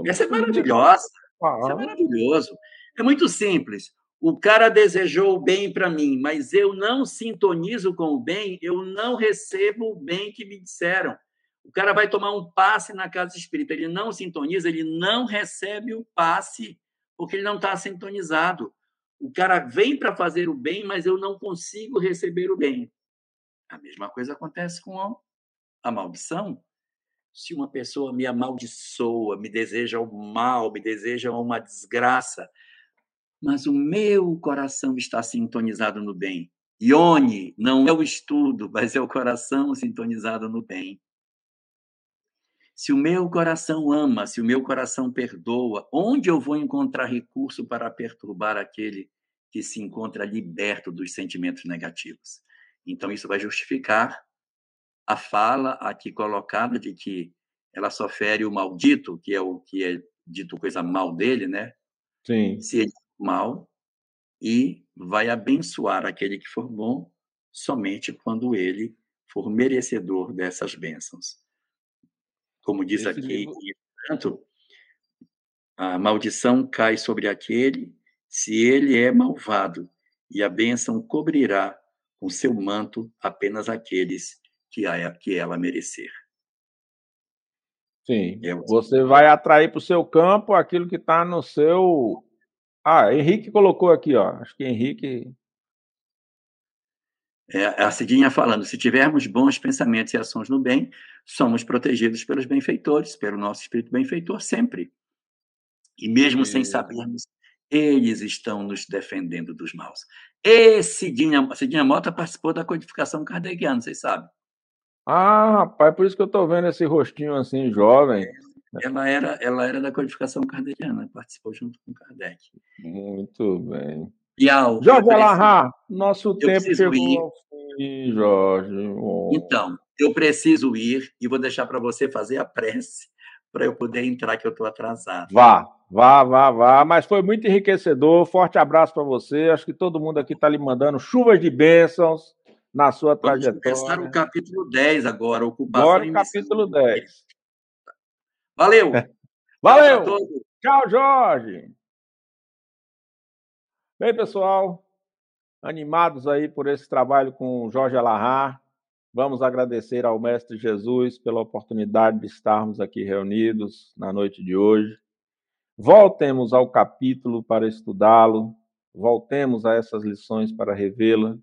Essa é maravilhosa. Ah. Isso é maravilhoso. É muito simples. O cara desejou o bem para mim, mas eu não sintonizo com o bem, eu não recebo o bem que me disseram. O cara vai tomar um passe na casa espírita, ele não sintoniza, ele não recebe o passe, porque ele não está sintonizado. O cara vem para fazer o bem, mas eu não consigo receber o bem. A mesma coisa acontece com a maldição. Se uma pessoa me amaldiçoa, me deseja o mal, me deseja uma desgraça, mas o meu coração está sintonizado no bem. Ione não é o estudo, mas é o coração sintonizado no bem. Se o meu coração ama, se o meu coração perdoa, onde eu vou encontrar recurso para perturbar aquele que se encontra liberto dos sentimentos negativos? Então, isso vai justificar a fala aqui colocada de que ela só fere o maldito, que é o que é dito coisa mal dele, né? Sim. Se ele for mal, e vai abençoar aquele que for bom somente quando ele for merecedor dessas bênçãos. Como diz Esse aqui, livro... portanto, a maldição cai sobre aquele se ele é malvado, e a bênção cobrirá com seu manto apenas aqueles que, a, que ela merecer. Sim, é você vai atrair para o seu campo aquilo que está no seu. Ah, Henrique colocou aqui, ó. Acho que Henrique. é, a Cidinha falando, se tivermos bons pensamentos e ações no bem, somos protegidos pelos benfeitores, pelo nosso espírito benfeitor sempre. E mesmo é. sem sabermos, eles estão nos defendendo dos maus. E Cidinha, Cidinha Mota participou da codificação kardeciana, vocês sabem. Ah, rapaz, por isso que eu estou vendo esse rostinho assim, jovem. Ela era, ela era da codificação kardeciana, participou junto com Kardec. Muito bem. Bial, Jorge Alahá, nosso tempo chegou ir. ao fim, Jorge. Oh. Então, eu preciso ir e vou deixar para você fazer a prece para eu poder entrar, que eu estou atrasado. Vá, vá, vá, vá. Mas foi muito enriquecedor. Forte abraço para você. Acho que todo mundo aqui está lhe mandando chuvas de bênçãos na sua Vamos trajetória. Vamos começar o capítulo 10 agora, ocupação Agora o capítulo 10. Valeu! Valeu! Tchau, Jorge! Bem, pessoal, animados aí por esse trabalho com o Jorge Alahá, vamos agradecer ao Mestre Jesus pela oportunidade de estarmos aqui reunidos na noite de hoje. Voltemos ao capítulo para estudá-lo, voltemos a essas lições para revê-la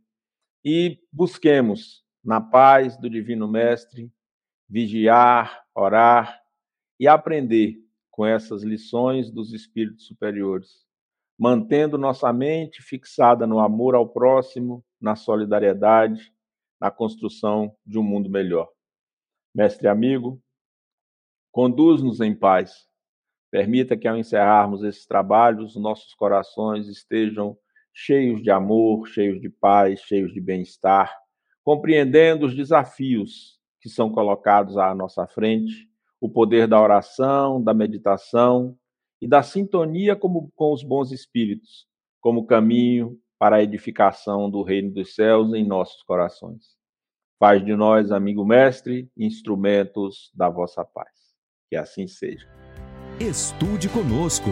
e busquemos, na paz do Divino Mestre, vigiar, orar e aprender com essas lições dos espíritos superiores mantendo nossa mente fixada no amor ao próximo, na solidariedade, na construção de um mundo melhor. Mestre amigo, conduz-nos em paz. Permita que, ao encerrarmos esses trabalhos, nossos corações estejam cheios de amor, cheios de paz, cheios de bem-estar, compreendendo os desafios que são colocados à nossa frente, o poder da oração, da meditação e da sintonia com, os bons espíritos, como caminho para a edificação do reino dos céus em nossos corações. Faz de nós, amigo mestre, instrumentos da vossa paz. Que assim seja. Estude conosco.